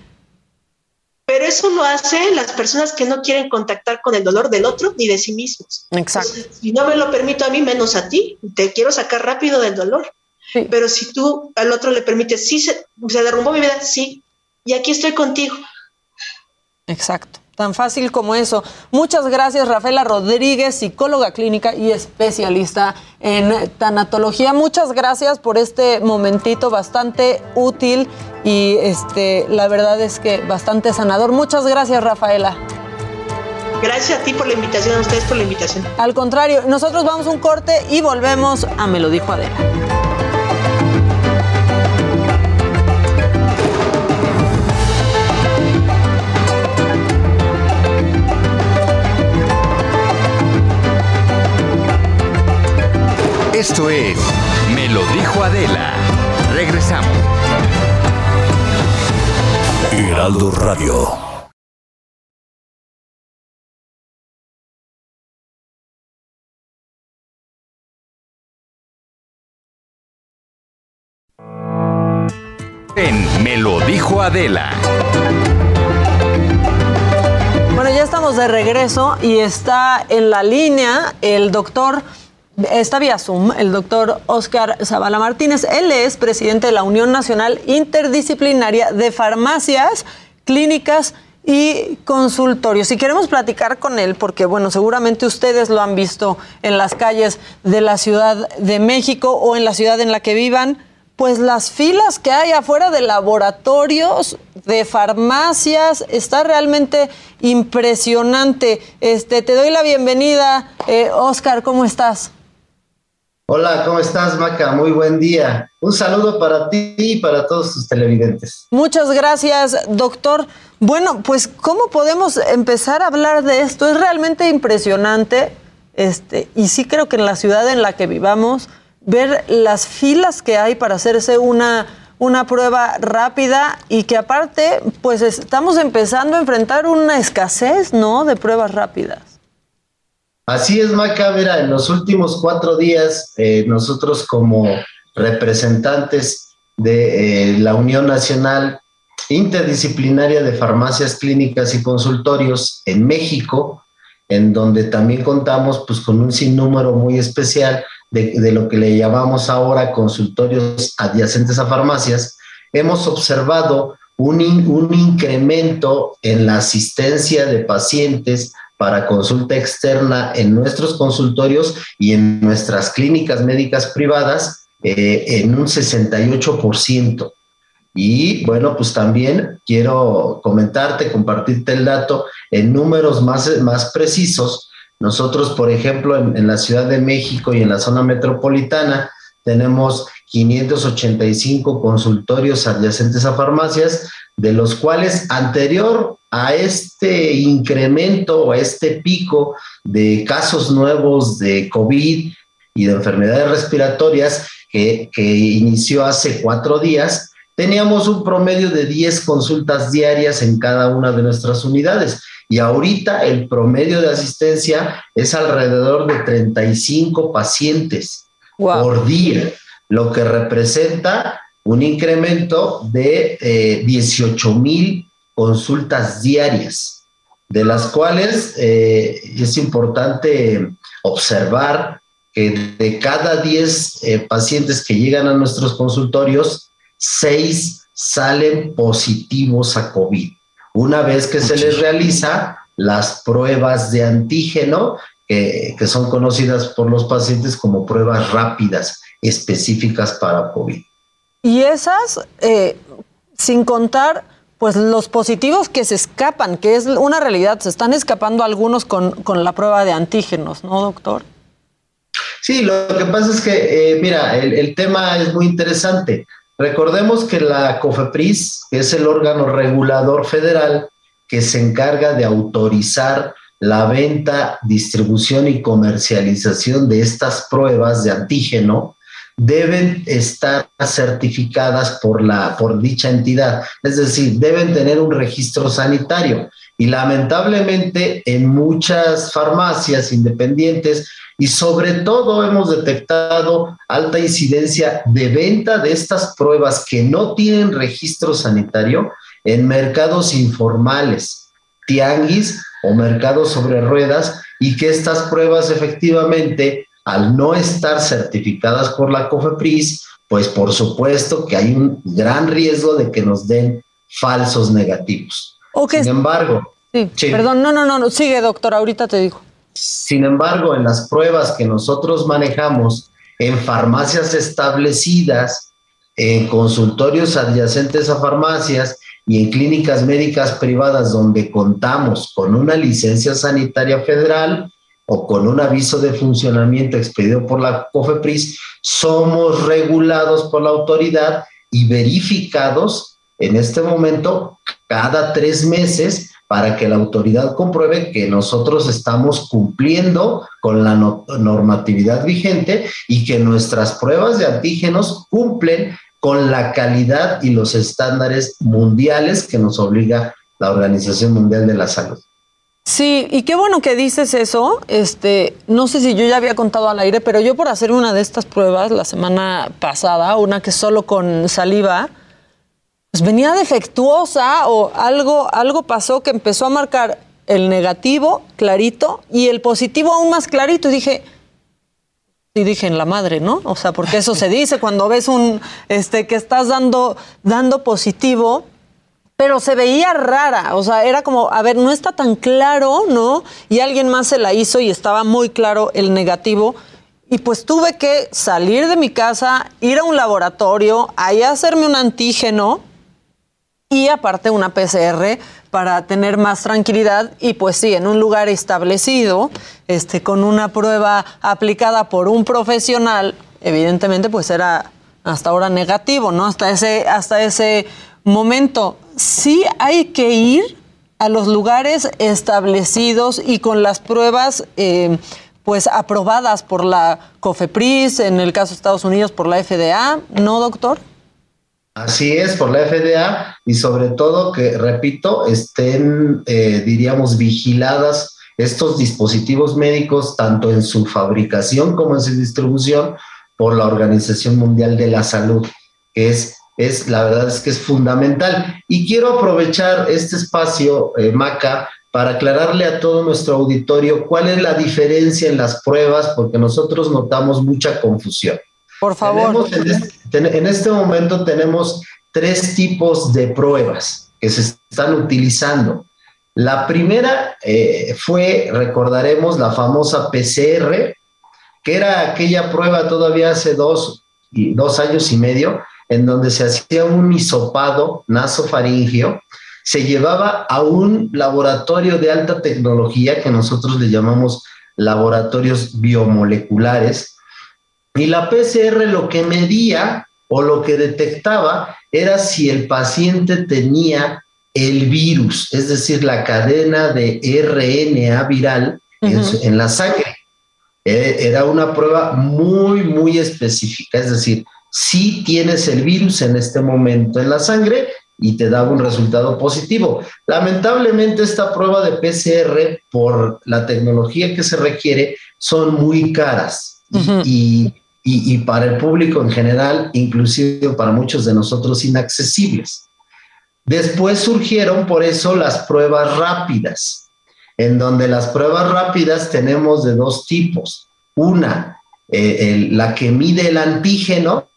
Pero eso lo hacen las personas que no quieren contactar con el dolor del otro ni de sí mismos. Exacto. Si no me lo permito a mí, menos a ti. Te quiero sacar rápido del dolor. Pero si tú al otro le permites, sí, se, se derrumbó mi vida, sí, y aquí estoy contigo. Exacto. Tan fácil como eso. Muchas gracias, Rafaela Rodríguez, psicóloga clínica y especialista en tanatología. Muchas gracias por este momentito bastante útil y este, la verdad es que bastante sanador. Muchas gracias, Rafaela. Gracias a ti por la invitación, a ustedes por la invitación. Al contrario, nosotros vamos a un corte y volvemos a Me lo dijo Adela. Esto es Me lo dijo Adela. Regresamos. Heraldo Radio. En Me lo dijo Adela. Bueno, ya estamos de regreso y está en la línea el doctor, está vía Zoom, el doctor Oscar Zavala Martínez. Él es presidente de la Unión Nacional Interdisciplinaria de Farmacias, Clínicas y Consultorios. Y queremos platicar con él porque, bueno, seguramente ustedes lo han visto en las calles de la Ciudad de México o en la ciudad en la que vivan pues las filas que hay afuera de laboratorios, de farmacias, está realmente impresionante. Este, te doy la bienvenida, eh, Oscar, ¿cómo estás? Hola, ¿cómo estás, Maca? Muy buen día. Un saludo para ti y para todos tus televidentes. Muchas gracias, doctor. Bueno, pues, ¿cómo podemos empezar a hablar de esto? Es realmente impresionante. Este, y sí creo que en la ciudad en la que vivamos, ver las filas que hay para hacerse una, una prueba rápida y que aparte, pues estamos empezando a enfrentar una escasez, ¿no? De pruebas rápidas. Así es, Maca. En los últimos cuatro días, eh, nosotros como representantes de eh, la Unión Nacional Interdisciplinaria de Farmacias Clínicas y Consultorios en México, en donde también contamos pues, con un sinnúmero muy especial de, lo que le llamamos ahora consultorios adyacentes a farmacias, hemos observado un, un incremento en la asistencia de pacientes para consulta externa en nuestros consultorios y en nuestras clínicas médicas privadas eh, en un 68%. Y bueno, pues también quiero comentarte, compartirte el dato en números más, más precisos nosotros, por ejemplo, en, la Ciudad de México y en la zona metropolitana, tenemos 585 consultorios adyacentes a farmacias, de los cuales anterior a este incremento o a este pico de casos nuevos de COVID y de enfermedades respiratorias que, que inició hace cuatro días, teníamos un promedio de 10 consultas diarias en cada una de nuestras unidades. Y ahorita el promedio de asistencia es alrededor de 35 pacientes por día, lo que representa un incremento de 18 eh, mil consultas diarias, de las cuales eh, es importante observar que de cada 10 eh, pacientes que llegan a nuestros consultorios, 6 salen positivos a COVID una vez que se les realiza las pruebas de antígeno, que son conocidas por los pacientes como pruebas rápidas específicas para COVID. Y esas, eh, sin contar pues los positivos que se escapan, que es una realidad, se están escapando algunos con, la prueba de antígenos, ¿no, doctor? Sí, lo que pasa es que, eh, mira, el, el, tema es muy interesante. Recordemos que la COFEPRIS, es el órgano regulador federal que se encarga de autorizar la venta, distribución y comercialización de estas pruebas de antígeno, deben estar certificadas por, la, por dicha entidad, es decir, deben tener un registro sanitario. Y lamentablemente en muchas farmacias independientes y sobre todo hemos detectado alta incidencia de venta de estas pruebas que no tienen registro sanitario en mercados informales, tianguis o mercados sobre ruedas y que estas pruebas efectivamente al no estar certificadas por la COFEPRIS, pues por supuesto que hay un gran riesgo de que nos den falsos negativos. Sin embargo, perdón, no, no, no, sigue doctor, ahorita te digo. Sin embargo, en las pruebas que nosotros manejamos en farmacias establecidas, en consultorios adyacentes a farmacias y en clínicas médicas privadas donde contamos con una licencia sanitaria federal o con un aviso de funcionamiento expedido por la COFEPRIS, somos regulados por la autoridad y verificados en este momento cada tres meses para que la autoridad compruebe que nosotros estamos cumpliendo con la no- normatividad vigente y que nuestras pruebas de antígenos cumplen con la calidad y los estándares mundiales que nos obliga la Organización Mundial de la Salud. Sí, y qué bueno que dices eso. Este, no sé si yo ya había contado al aire, pero yo por hacer una de estas pruebas la semana pasada, una que solo con saliva, pues venía defectuosa o algo, algo pasó que empezó a marcar el negativo clarito y el positivo aún más clarito. Y dije, y dije en la madre, ¿no? O sea, porque eso se dice cuando ves un, este, que estás dando, dando positivo, pero se veía rara, o sea, era como, a ver, no está tan claro, ¿no? Y alguien más se la hizo y estaba muy claro el negativo. Y pues tuve que salir de mi casa, ir a un laboratorio, ahí hacerme un antígeno y aparte una PCR para tener más tranquilidad y pues sí, en un lugar establecido, este, con una prueba aplicada por un profesional, evidentemente pues era hasta ahora negativo, ¿no? Hasta ese, hasta ese momento. Sí hay que ir a los lugares establecidos y con las pruebas eh, pues aprobadas por la COFEPRIS, en el caso de Estados Unidos por la FDA, ¿no, doctor? Así es, por la FDA y sobre todo que, repito, estén, eh, diríamos, vigiladas estos dispositivos médicos, tanto en su fabricación como en su distribución, por la Organización Mundial de la Salud, que es, es la verdad es que es fundamental. Y quiero aprovechar este espacio, eh, Maca, para aclararle a todo nuestro auditorio cuál es la diferencia en las pruebas, porque nosotros notamos mucha confusión. Por favor. Este, en este momento tenemos tres tipos de pruebas que se están utilizando. La primera eh, fue, recordaremos, la famosa PCR, que era aquella prueba todavía hace dos, y, dos años y medio, en donde se hacía un hisopado nasofaringio, se llevaba a un laboratorio de alta tecnología que nosotros le llamamos laboratorios biomoleculares, y la PCR lo que medía o lo que detectaba era si el paciente tenía el virus, es decir, la cadena de RNA viral en, la sangre. Eh, Era una prueba muy, muy específica, es decir, si tienes el virus en este momento en la sangre y te daba un resultado positivo. Lamentablemente esta prueba de PCR, por la tecnología que se requiere, son muy caras y, y- y para el público en general, inclusive para muchos de nosotros, inaccesibles. Después surgieron por eso las pruebas rápidas, en donde las pruebas rápidas tenemos de dos tipos. Una, eh, el- la que mide el antígeno,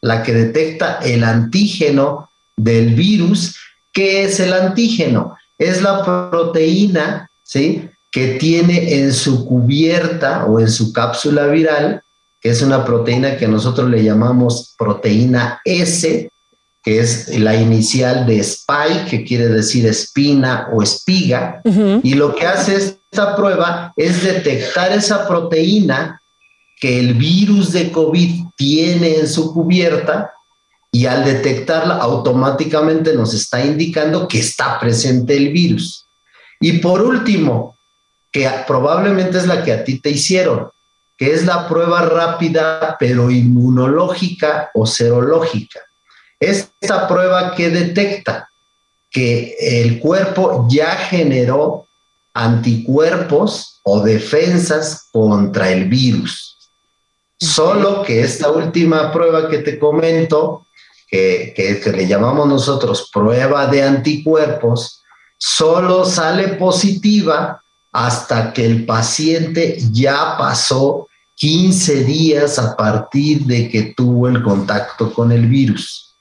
la que detecta el antígeno del virus. ¿Qué es el antígeno? Es la proteína, ¿sí? Que tiene en su cubierta o en su cápsula viral, que es una proteína que nosotros le llamamos proteína S, que es la inicial de spike, que quiere decir espina o espiga, y lo que hace esta prueba es detectar esa proteína que el virus de COVID tiene en su cubierta y al detectarla automáticamente nos está indicando que está presente el virus. Y por último, que probablemente es la que a ti te hicieron, que es la prueba rápida pero inmunológica o serológica. Esta prueba que detecta que el cuerpo ya generó anticuerpos o defensas contra el virus. Solo que esta última prueba que te comento, que, que- que le llamamos nosotros prueba de anticuerpos, solo sale positiva hasta que el paciente ya pasó 15 días a partir de que tuvo el contacto con el virus.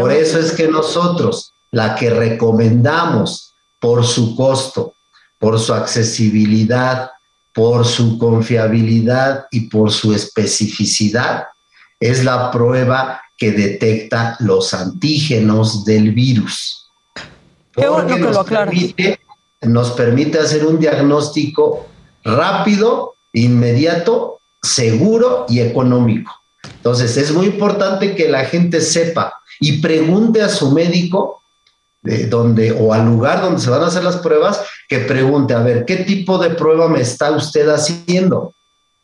Por eso es que nosotros, la que recomendamos por su costo, por su accesibilidad, por su confiabilidad y por su especificidad, es la prueba que detecta los antígenos del virus. Qué bueno Porque que lo nos aclaras. permite, nos permite hacer un diagnóstico rápido, inmediato, seguro y económico. Entonces es muy importante que la gente sepa y pregunte a su médico de donde o al lugar donde se van a hacer las pruebas que pregunte, a ver, ¿qué tipo de prueba me está usted haciendo?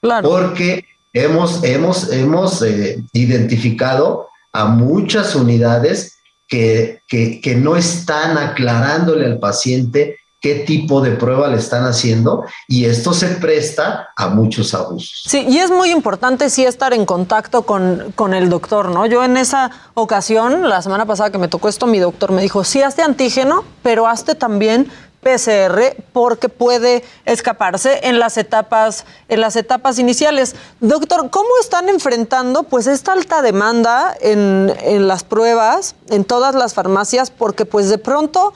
Claro. Porque hemos, hemos, hemos eh, identificado a muchas unidades que, que, que no están aclarándole al paciente qué tipo de prueba le están haciendo y esto se presta a muchos abusos. Sí, y es muy importante sí estar en contacto con, con, el doctor, ¿no? Yo en esa ocasión, la semana pasada que me tocó esto, mi doctor me dijo, sí, hazte antígeno, pero hazte también PCR porque puede escaparse en las etapas en las etapas iniciales. Doctor, ¿cómo están enfrentando pues esta alta demanda en, en las pruebas en todas las farmacias? Porque pues de pronto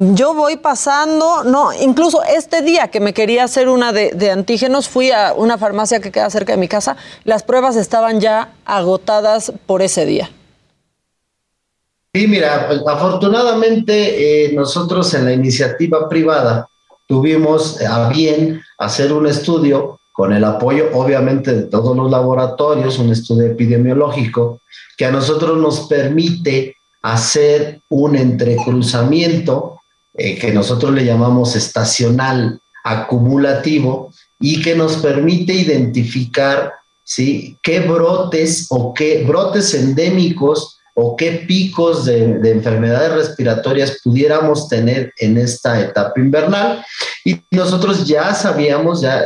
yo voy pasando, no, incluso este día que me quería hacer una de, de, antígenos, fui a una farmacia que queda cerca de mi casa, las pruebas estaban ya agotadas por ese día. Sí, mira, afortunadamente eh, nosotros en la iniciativa privada tuvimos a bien hacer un estudio con el apoyo obviamente de todos los laboratorios, un estudio epidemiológico que a nosotros nos permite hacer un entrecruzamiento eh, que nosotros le llamamos estacional acumulativo y que nos permite identificar ¿sí? qué brotes o qué brotes endémicos o qué picos de, de, enfermedades respiratorias pudiéramos tener en esta etapa invernal. Y nosotros ya sabíamos, ya eh,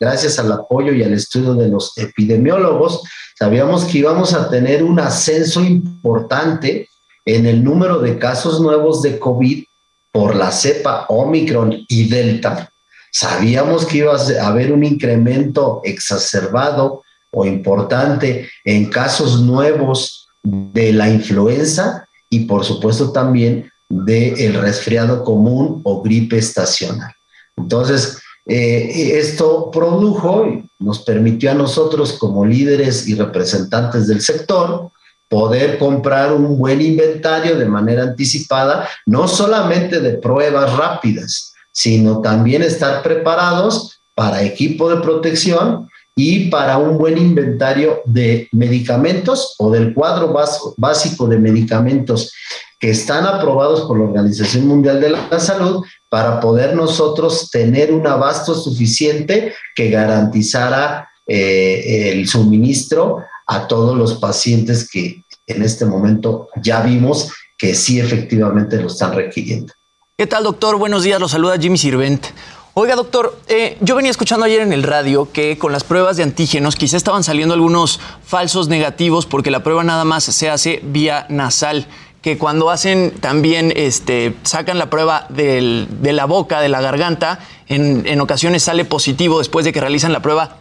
gracias al apoyo y al estudio de los epidemiólogos, sabíamos que íbamos a tener un ascenso importante en el número de casos nuevos de COVID por la cepa Omicron y Delta. Sabíamos que iba a haber un incremento exacerbado o importante en casos nuevos de la influenza y por supuesto también del el resfriado común o gripe estacional. Entonces, eh, esto produjo y nos permitió a nosotros como líderes y representantes del sector poder comprar un buen inventario de manera anticipada, no solamente de pruebas rápidas, sino también estar preparados para equipo de protección y para un buen inventario de medicamentos o del cuadro básico de medicamentos que están aprobados por la Organización Mundial de la Salud para poder nosotros tener un abasto suficiente que garantizara eh, el suministro a todos los pacientes que en este momento ya vimos que sí efectivamente lo están requiriendo. ¿Qué tal, doctor? Buenos días, los saluda Jimmy Sirvent. Oiga, doctor, eh, yo venía escuchando ayer en el radio que con las pruebas de antígenos quizá estaban saliendo algunos falsos negativos porque la prueba nada más se hace vía nasal que cuando hacen también, este, sacan la prueba de la boca, de la garganta, en, en, ocasiones sale positivo después de que realizan la prueba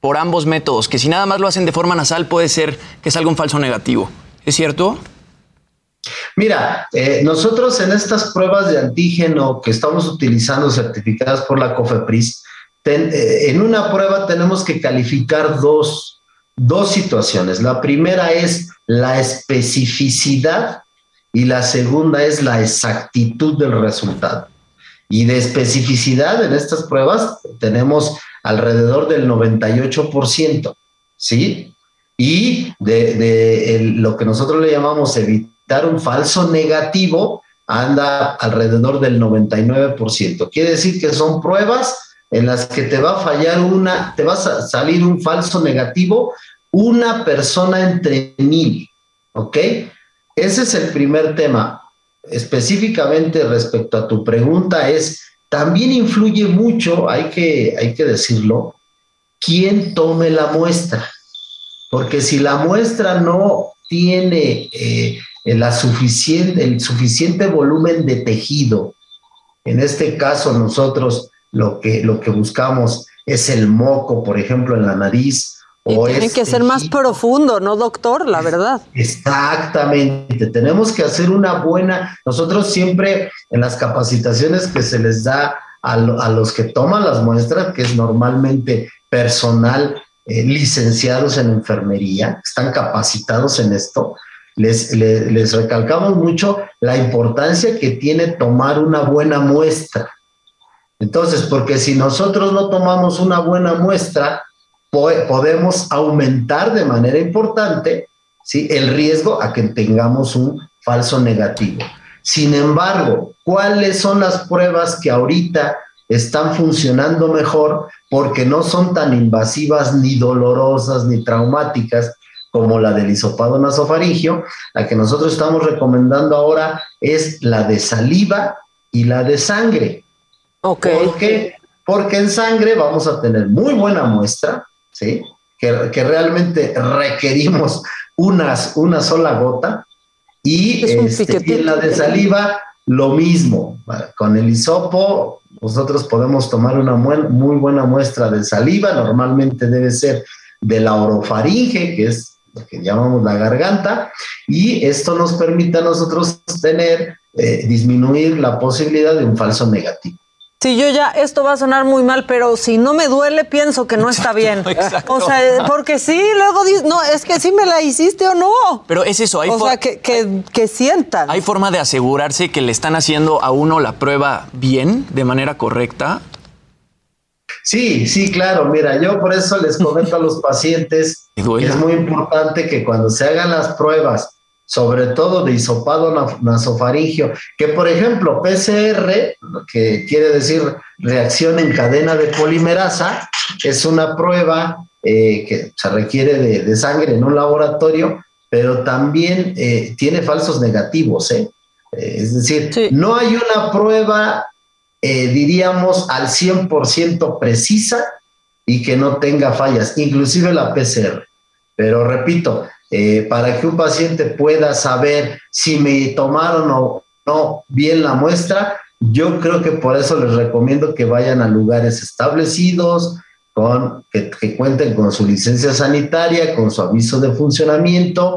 por ambos métodos, que si nada más lo hacen de forma nasal puede ser que salga un falso negativo. ¿Es cierto? Mira, eh, nosotros en estas pruebas de antígeno que estamos utilizando certificadas por la COFEPRIS, ten, eh, en una prueba tenemos que calificar dos, dos situaciones. La primera es la especificidad y la segunda es la exactitud del resultado. Y de especificidad en estas pruebas tenemos alrededor del 98%, ¿sí? Y de, lo que nosotros le llamamos evitar dar un falso negativo anda alrededor del 99%. Quiere decir que son pruebas en las que te va a fallar una, te va a salir un falso negativo una persona entre mil, ¿ok? Ese es el primer tema. Específicamente respecto a tu pregunta es, también influye mucho, hay que, hay que decirlo, quién tome la muestra. Porque si la muestra no tiene eh, la suficiente, el suficiente volumen de tejido. En este caso, nosotros lo que, lo que buscamos es el moco, por ejemplo, en la nariz. Y o tiene que ser más profundo, ¿no, doctor? La verdad. Exactamente. Tenemos que hacer una buena. Nosotros siempre en las capacitaciones que se les da a, a los que toman las muestras, que es normalmente personal eh, licenciados en enfermería, están capacitados en esto, les, les, recalcamos mucho la importancia que tiene tomar una buena muestra. Entonces, porque si nosotros no tomamos una buena muestra, po podemos aumentar de manera importante ¿sí? el riesgo a que tengamos un falso negativo. Sin embargo, ¿cuáles son las pruebas que ahorita están funcionando mejor porque no son tan invasivas ni dolorosas ni traumáticas como la del hisopado nasofaringio? La que nosotros estamos recomendando ahora es la de saliva y la de sangre. Ok. ¿Por qué? Porque en sangre vamos a tener muy buena muestra, ¿sí? Que, que realmente requerimos unas, una sola gota. Y, Es este, y en la de saliva, lo mismo. Con el hisopo, nosotros podemos tomar una muy buena muestra de saliva. Normalmente debe ser de la orofaringe, que es lo que llamamos la garganta. Y esto nos permite a nosotros tener, eh, disminuir la posibilidad de un falso negativo. Si yo ya, esto va a sonar muy mal, pero si no me duele, pienso que no está bien. O sea, porque sí, luego dices, no, es que sí me la hiciste o no. Pero es eso, hay, O for- sea, que, que, que sientan. hay forma de asegurarse que le están haciendo a uno la prueba bien, de manera correcta. Sí, sí, claro. Mira, yo por eso les comento a los pacientes es muy importante que cuando se hagan las pruebas, sobre todo de hisopado na- nasofaringio, que por ejemplo PCR, lo que quiere decir reacción en cadena de polimerasa, es una prueba eh, que se requiere de, de sangre en un laboratorio, pero también eh, tiene falsos negativos, ¿eh? Es decir, no hay una prueba, eh, diríamos, al 100% precisa y que no tenga fallas, inclusive la PCR. Pero repito, eh, para que un paciente pueda saber si me tomaron o no bien la muestra, yo creo que por eso les recomiendo que vayan a lugares establecidos, con, que, que cuenten con su licencia sanitaria, con su aviso de funcionamiento,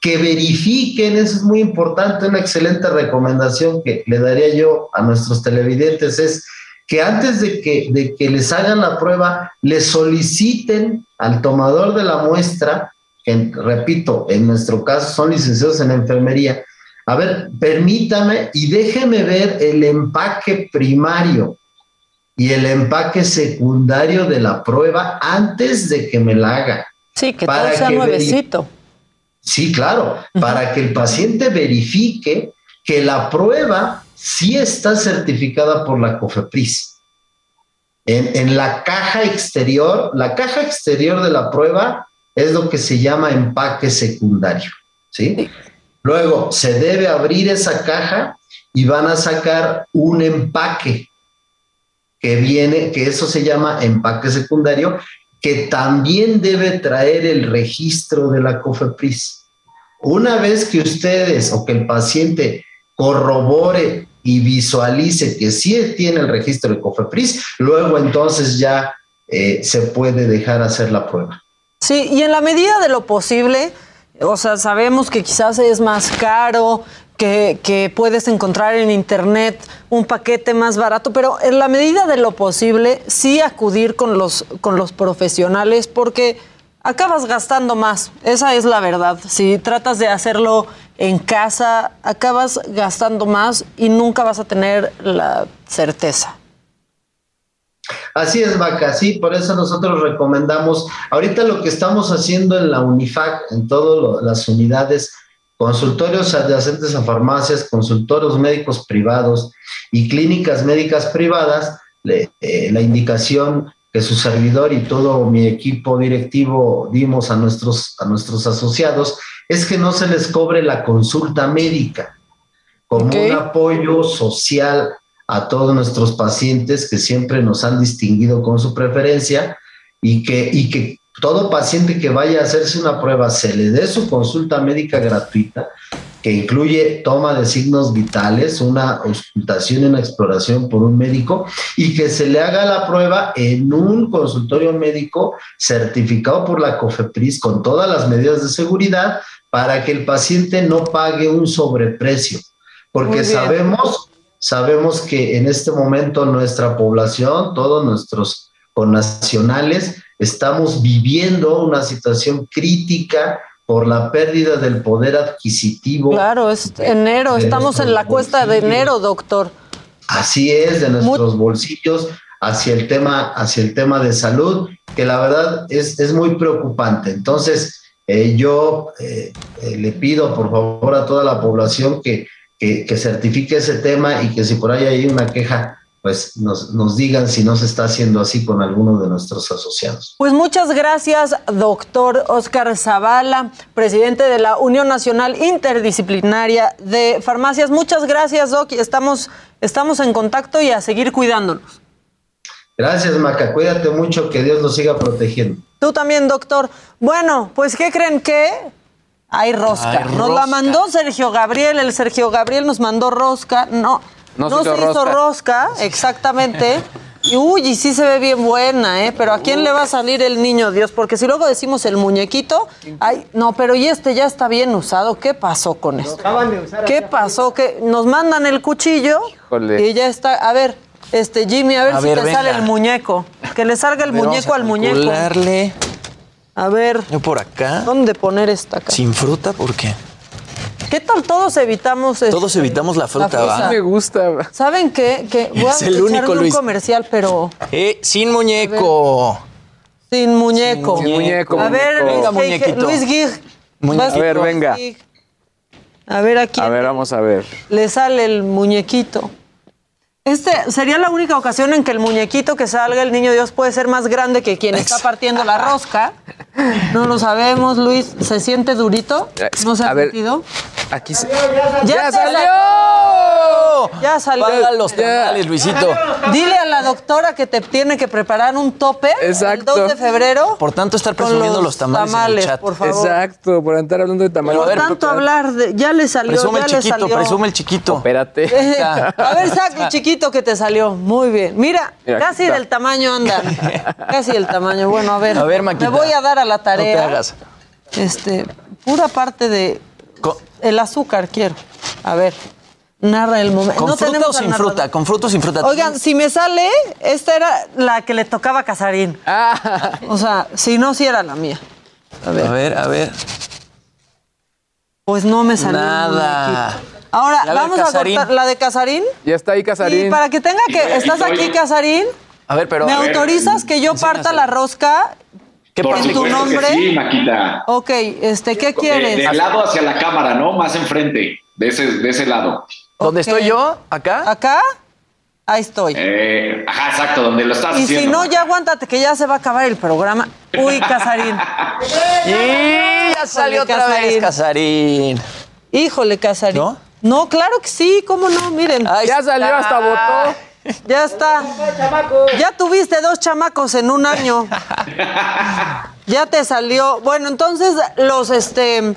que verifiquen, eso es muy importante, una excelente recomendación que le daría yo a nuestros televidentes es que antes de que, de que les hagan la prueba, les soliciten al tomador de la muestra, que repito, en nuestro caso son licenciados en enfermería, a ver, permítame y déjeme ver el empaque primario y el empaque secundario de la prueba antes de que me la haga. Sí, que Para todo sea que nuevecito. Sí, claro, para que el paciente verifique que la prueba sí está certificada por la COFEPRIS. En, en la caja exterior, la caja exterior de la prueba es lo que se llama empaque secundario, ¿sí? Luego se debe abrir esa caja y van a sacar un empaque que viene, que eso se llama empaque secundario, que también debe traer el registro de la COFEPRIS. Una vez que ustedes o que el paciente corrobore y visualice que sí tiene el registro de COFEPRIS, luego entonces ya eh, se puede dejar hacer la prueba. Sí, y en la medida de lo posible, o sea, sabemos que quizás es más caro, que, que puedes encontrar en internet un paquete más barato, pero en la medida de lo posible, sí acudir con los, con los profesionales, porque acabas gastando más, esa es la verdad. Si tratas de hacerlo en casa, acabas gastando más y nunca vas a tener la certeza. Así es, Vaca, sí, por eso nosotros recomendamos, ahorita lo que estamos haciendo en la UNIFAC, en todas las unidades, consultorios adyacentes a farmacias, consultorios médicos privados y clínicas médicas privadas, eh, la indicación que su servidor y todo mi equipo directivo dimos a nuestros, a nuestros asociados es que no se les cobre la consulta médica como un apoyo social a todos nuestros pacientes que siempre nos han distinguido con su preferencia y que, y que todo paciente que vaya a hacerse una prueba se le dé su consulta médica gratuita, que incluye toma de signos vitales, una auscultación y una exploración por un médico, y que se le haga la prueba en un consultorio médico certificado por la COFEPRIS con todas las medidas de seguridad para que el paciente no pague un sobreprecio, porque sabemos sabemos que en este momento nuestra población, todos nuestros connacionales, estamos viviendo una situación crítica por la pérdida del poder adquisitivo. Claro, es enero, estamos en la cuesta de enero, doctor. Así es, de nuestros bolsillos hacia el tema, hacia el tema de salud, que la verdad es, es muy preocupante. Entonces, eh, yo eh, eh, le pido por favor a toda la población que, que, que certifique ese tema y que si por ahí hay una queja, pues nos, nos digan si no se está haciendo así con alguno de nuestros asociados. Pues muchas gracias, doctor Oscar Zavala, presidente de la Unión Nacional Interdisciplinaria de Farmacias. Muchas gracias, Doc. Estamos, estamos en contacto y a seguir cuidándonos. Gracias, Maca. Cuídate mucho, que Dios nos siga protegiendo. Tú también, doctor. Bueno, pues ¿qué creen que? Hay rosca. Nos la mandó Sergio Gabriel. El Sergio Gabriel nos mandó rosca. No, No no, se se hizo hizo rosca. exactamente. Y uy, y sí se ve bien buena, ¿eh? Pero ¿a quién le va a salir el niño Dios? Porque si luego decimos el muñequito, ay, no, pero y este ya está bien usado. ¿Qué pasó con esto? ¿Qué pasó? Que nos mandan el cuchillo Híjole. y ya está. A ver, este Jimmy, a ver A si ver, te venga. sale el muñeco. Que le salga el ver, muñeco al muñeco. A ver, Yo por acá. ¿dónde poner esta cara? Sin fruta, ¿por qué? ¿Qué tal todos evitamos este, Todos evitamos la fruta, fruta. ¿va? Me gusta. ¿Saben qué? Que voy a Es el echarle único, un Luis. comercial, pero Eh, sin muñeco. sin muñeco. Sin muñeco, A ver, muñeco. Venga, Luis Gig- muñequito. Luis Gig. Muñequito. vas- A ver, venga. A ver aquí A ver, vamos a ver. le sale el muñequito. Este sería la única ocasión en que el muñequito que salga el niño Dios puede ser más grande que quien está partiendo la rosca. No lo sabemos, Luis. ¿Se siente durito? ¿No se ha A ver. Aquí se... ¡Ya, ¡Ya salió! Ya salió. Paga los tamales, Luisito. Dile a la doctora que te tiene que preparar un tope Exacto. el 2 de febrero. Por tanto, estar presumiendo los tamales en el chat. por favor. Exacto, por estar hablando de tamaño. Por tanto hablar de, ya le salió, Presume ya el le chiquito, salió. presume el chiquito. Espérate. Eh, a ver, saca el chiquito que te salió. Muy bien. Mira, casi del tamaño andan. Casi del tamaño. Bueno, a ver. A ver, Maquita. Me voy a dar a la No tarea. te hagas. Este, pura parte de El azúcar quiero. A ver. Narra el momento. ¿Con No fruta tenemos o sin fruta? ¿Con fruta o sin fruta? Oigan, si me sale, esta era la que le tocaba a Casarín. Ah, O sea, si no, si era la mía. A ver, A ver, a ver. pues no me salió. Nada. Ahora, La vamos a Casarín. cortar la de Casarín. ya está ahí Casarín. Y para que tenga que. ¿Estás aquí, Casarín? A ver, pero. ¿Me a ver, autorizas que yo parta la rosca ¿Qué Por pasa? tu supuesto que nombre? sí, Maquita. Ok, este, ¿qué De, quieres? de lado hacia la cámara, ¿no? Más enfrente, de ese, de ese lado. ¿Dónde estoy yo? ¿Acá? ¿Acá? Ahí estoy. Eh, ajá, exacto, donde lo estás y haciendo. si no, ya aguántate que ya se va a acabar el programa. Uy, Casarín. Y ya salió otra vez, Casarín. Híjole, Casarín. ¿No? No, claro que sí, ¿cómo no? Miren. Ahí Ya salió, hasta votó. Ya está. Ya tuviste dos chamacos en un año. Ya te salió. Bueno, entonces los este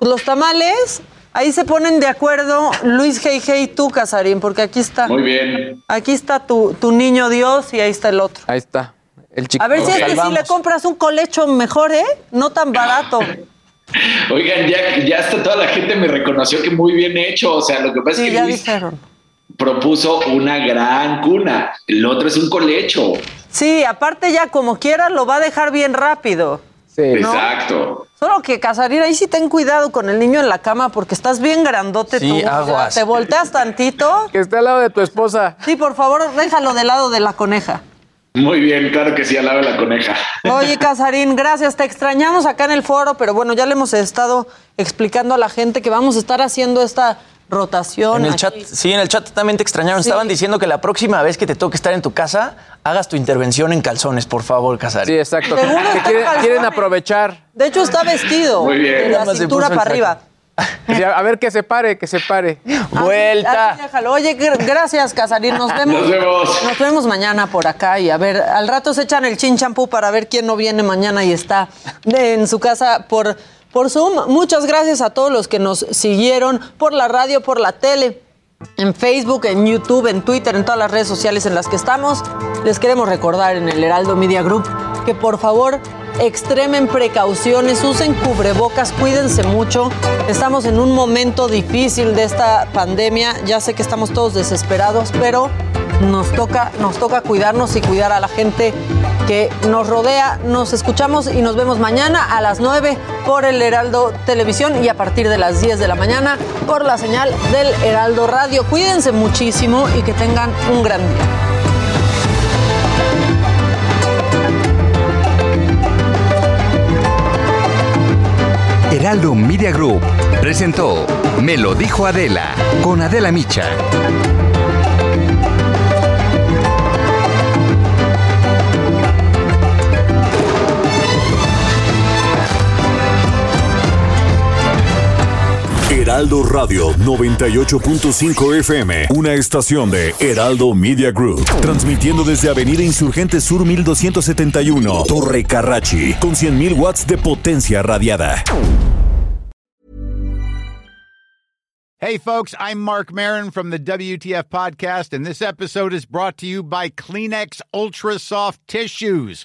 los tamales ahí se ponen de acuerdo Luis G y tú, Casarín, porque aquí está. Muy bien. Aquí está tu, tu niño Dios y ahí está el otro. Ahí está. El chico. A ver si es que si le compras un colecho mejor, ¿eh? No tan barato. Oigan, ya, ya hasta toda la gente me reconoció que muy bien hecho. O sea, lo que pasa Sí, es que ya Luis dijeron. Propuso una gran cuna. El otro es un colecho. Sí, aparte ya como quiera lo va a dejar bien rápido. Sí. Exacto. Solo que Casarín, ahí sí ten cuidado con el niño en la cama porque estás bien grandote Sí, tú. Aguas. te volteas tantito. Que esté al lado de tu esposa. Sí, por favor, déjalo del lado de la coneja. Muy bien, claro que sí, al lado de la coneja. Oye, Casarín, gracias. Te extrañamos acá en el foro, pero bueno, ya le hemos estado explicando a la gente que vamos a estar haciendo esta rotación. En el aquí. chat, sí, en el chat también te extrañaron. Sí. Estaban diciendo que la próxima vez que te toque estar en tu casa, hagas tu intervención en calzones, por favor, Casarín. Sí, exacto. Seguro Que quieren, aprovechar. De hecho, está vestido. Muy bien. De la cintura para arriba. A ver que se pare, que se pare. Vuelta. Así déjalo. Oye, gr- gracias, Casarín. Nos vemos. Nos vemos. Nos vemos mañana por acá y a ver, al rato se echan el chin champú para ver quién no viene mañana y está en su casa por, por Zoom. Muchas gracias a todos los que nos siguieron por la radio, por la tele. En Facebook, en YouTube, en Twitter, en todas las redes sociales en las que estamos, les queremos recordar en el Heraldo Media Group que por favor extremen precauciones, usen cubrebocas, cuídense mucho. Estamos en un momento difícil de esta pandemia. Ya sé que estamos todos desesperados, pero nos toca, nos toca cuidarnos y cuidar a la gente que nos rodea. Nos escuchamos y nos vemos mañana a las 9 por el Heraldo Televisión y a partir de las 10 de la mañana por la señal del Heraldo Radio. Cuídense muchísimo y que tengan un gran día. Heraldo Media Group presentó Me lo dijo Adela con Adela Micha. Heraldo Radio 98.5 FM, una estación de Heraldo Media Group, transmitiendo desde Avenida Insurgente Sur 1271, Torre Carrachi, con 100.000 watts de potencia radiada. Hey, folks, I'm Mark Marin from the WTF Podcast, and this episode is brought to you by Kleenex Ultra Soft Tissues,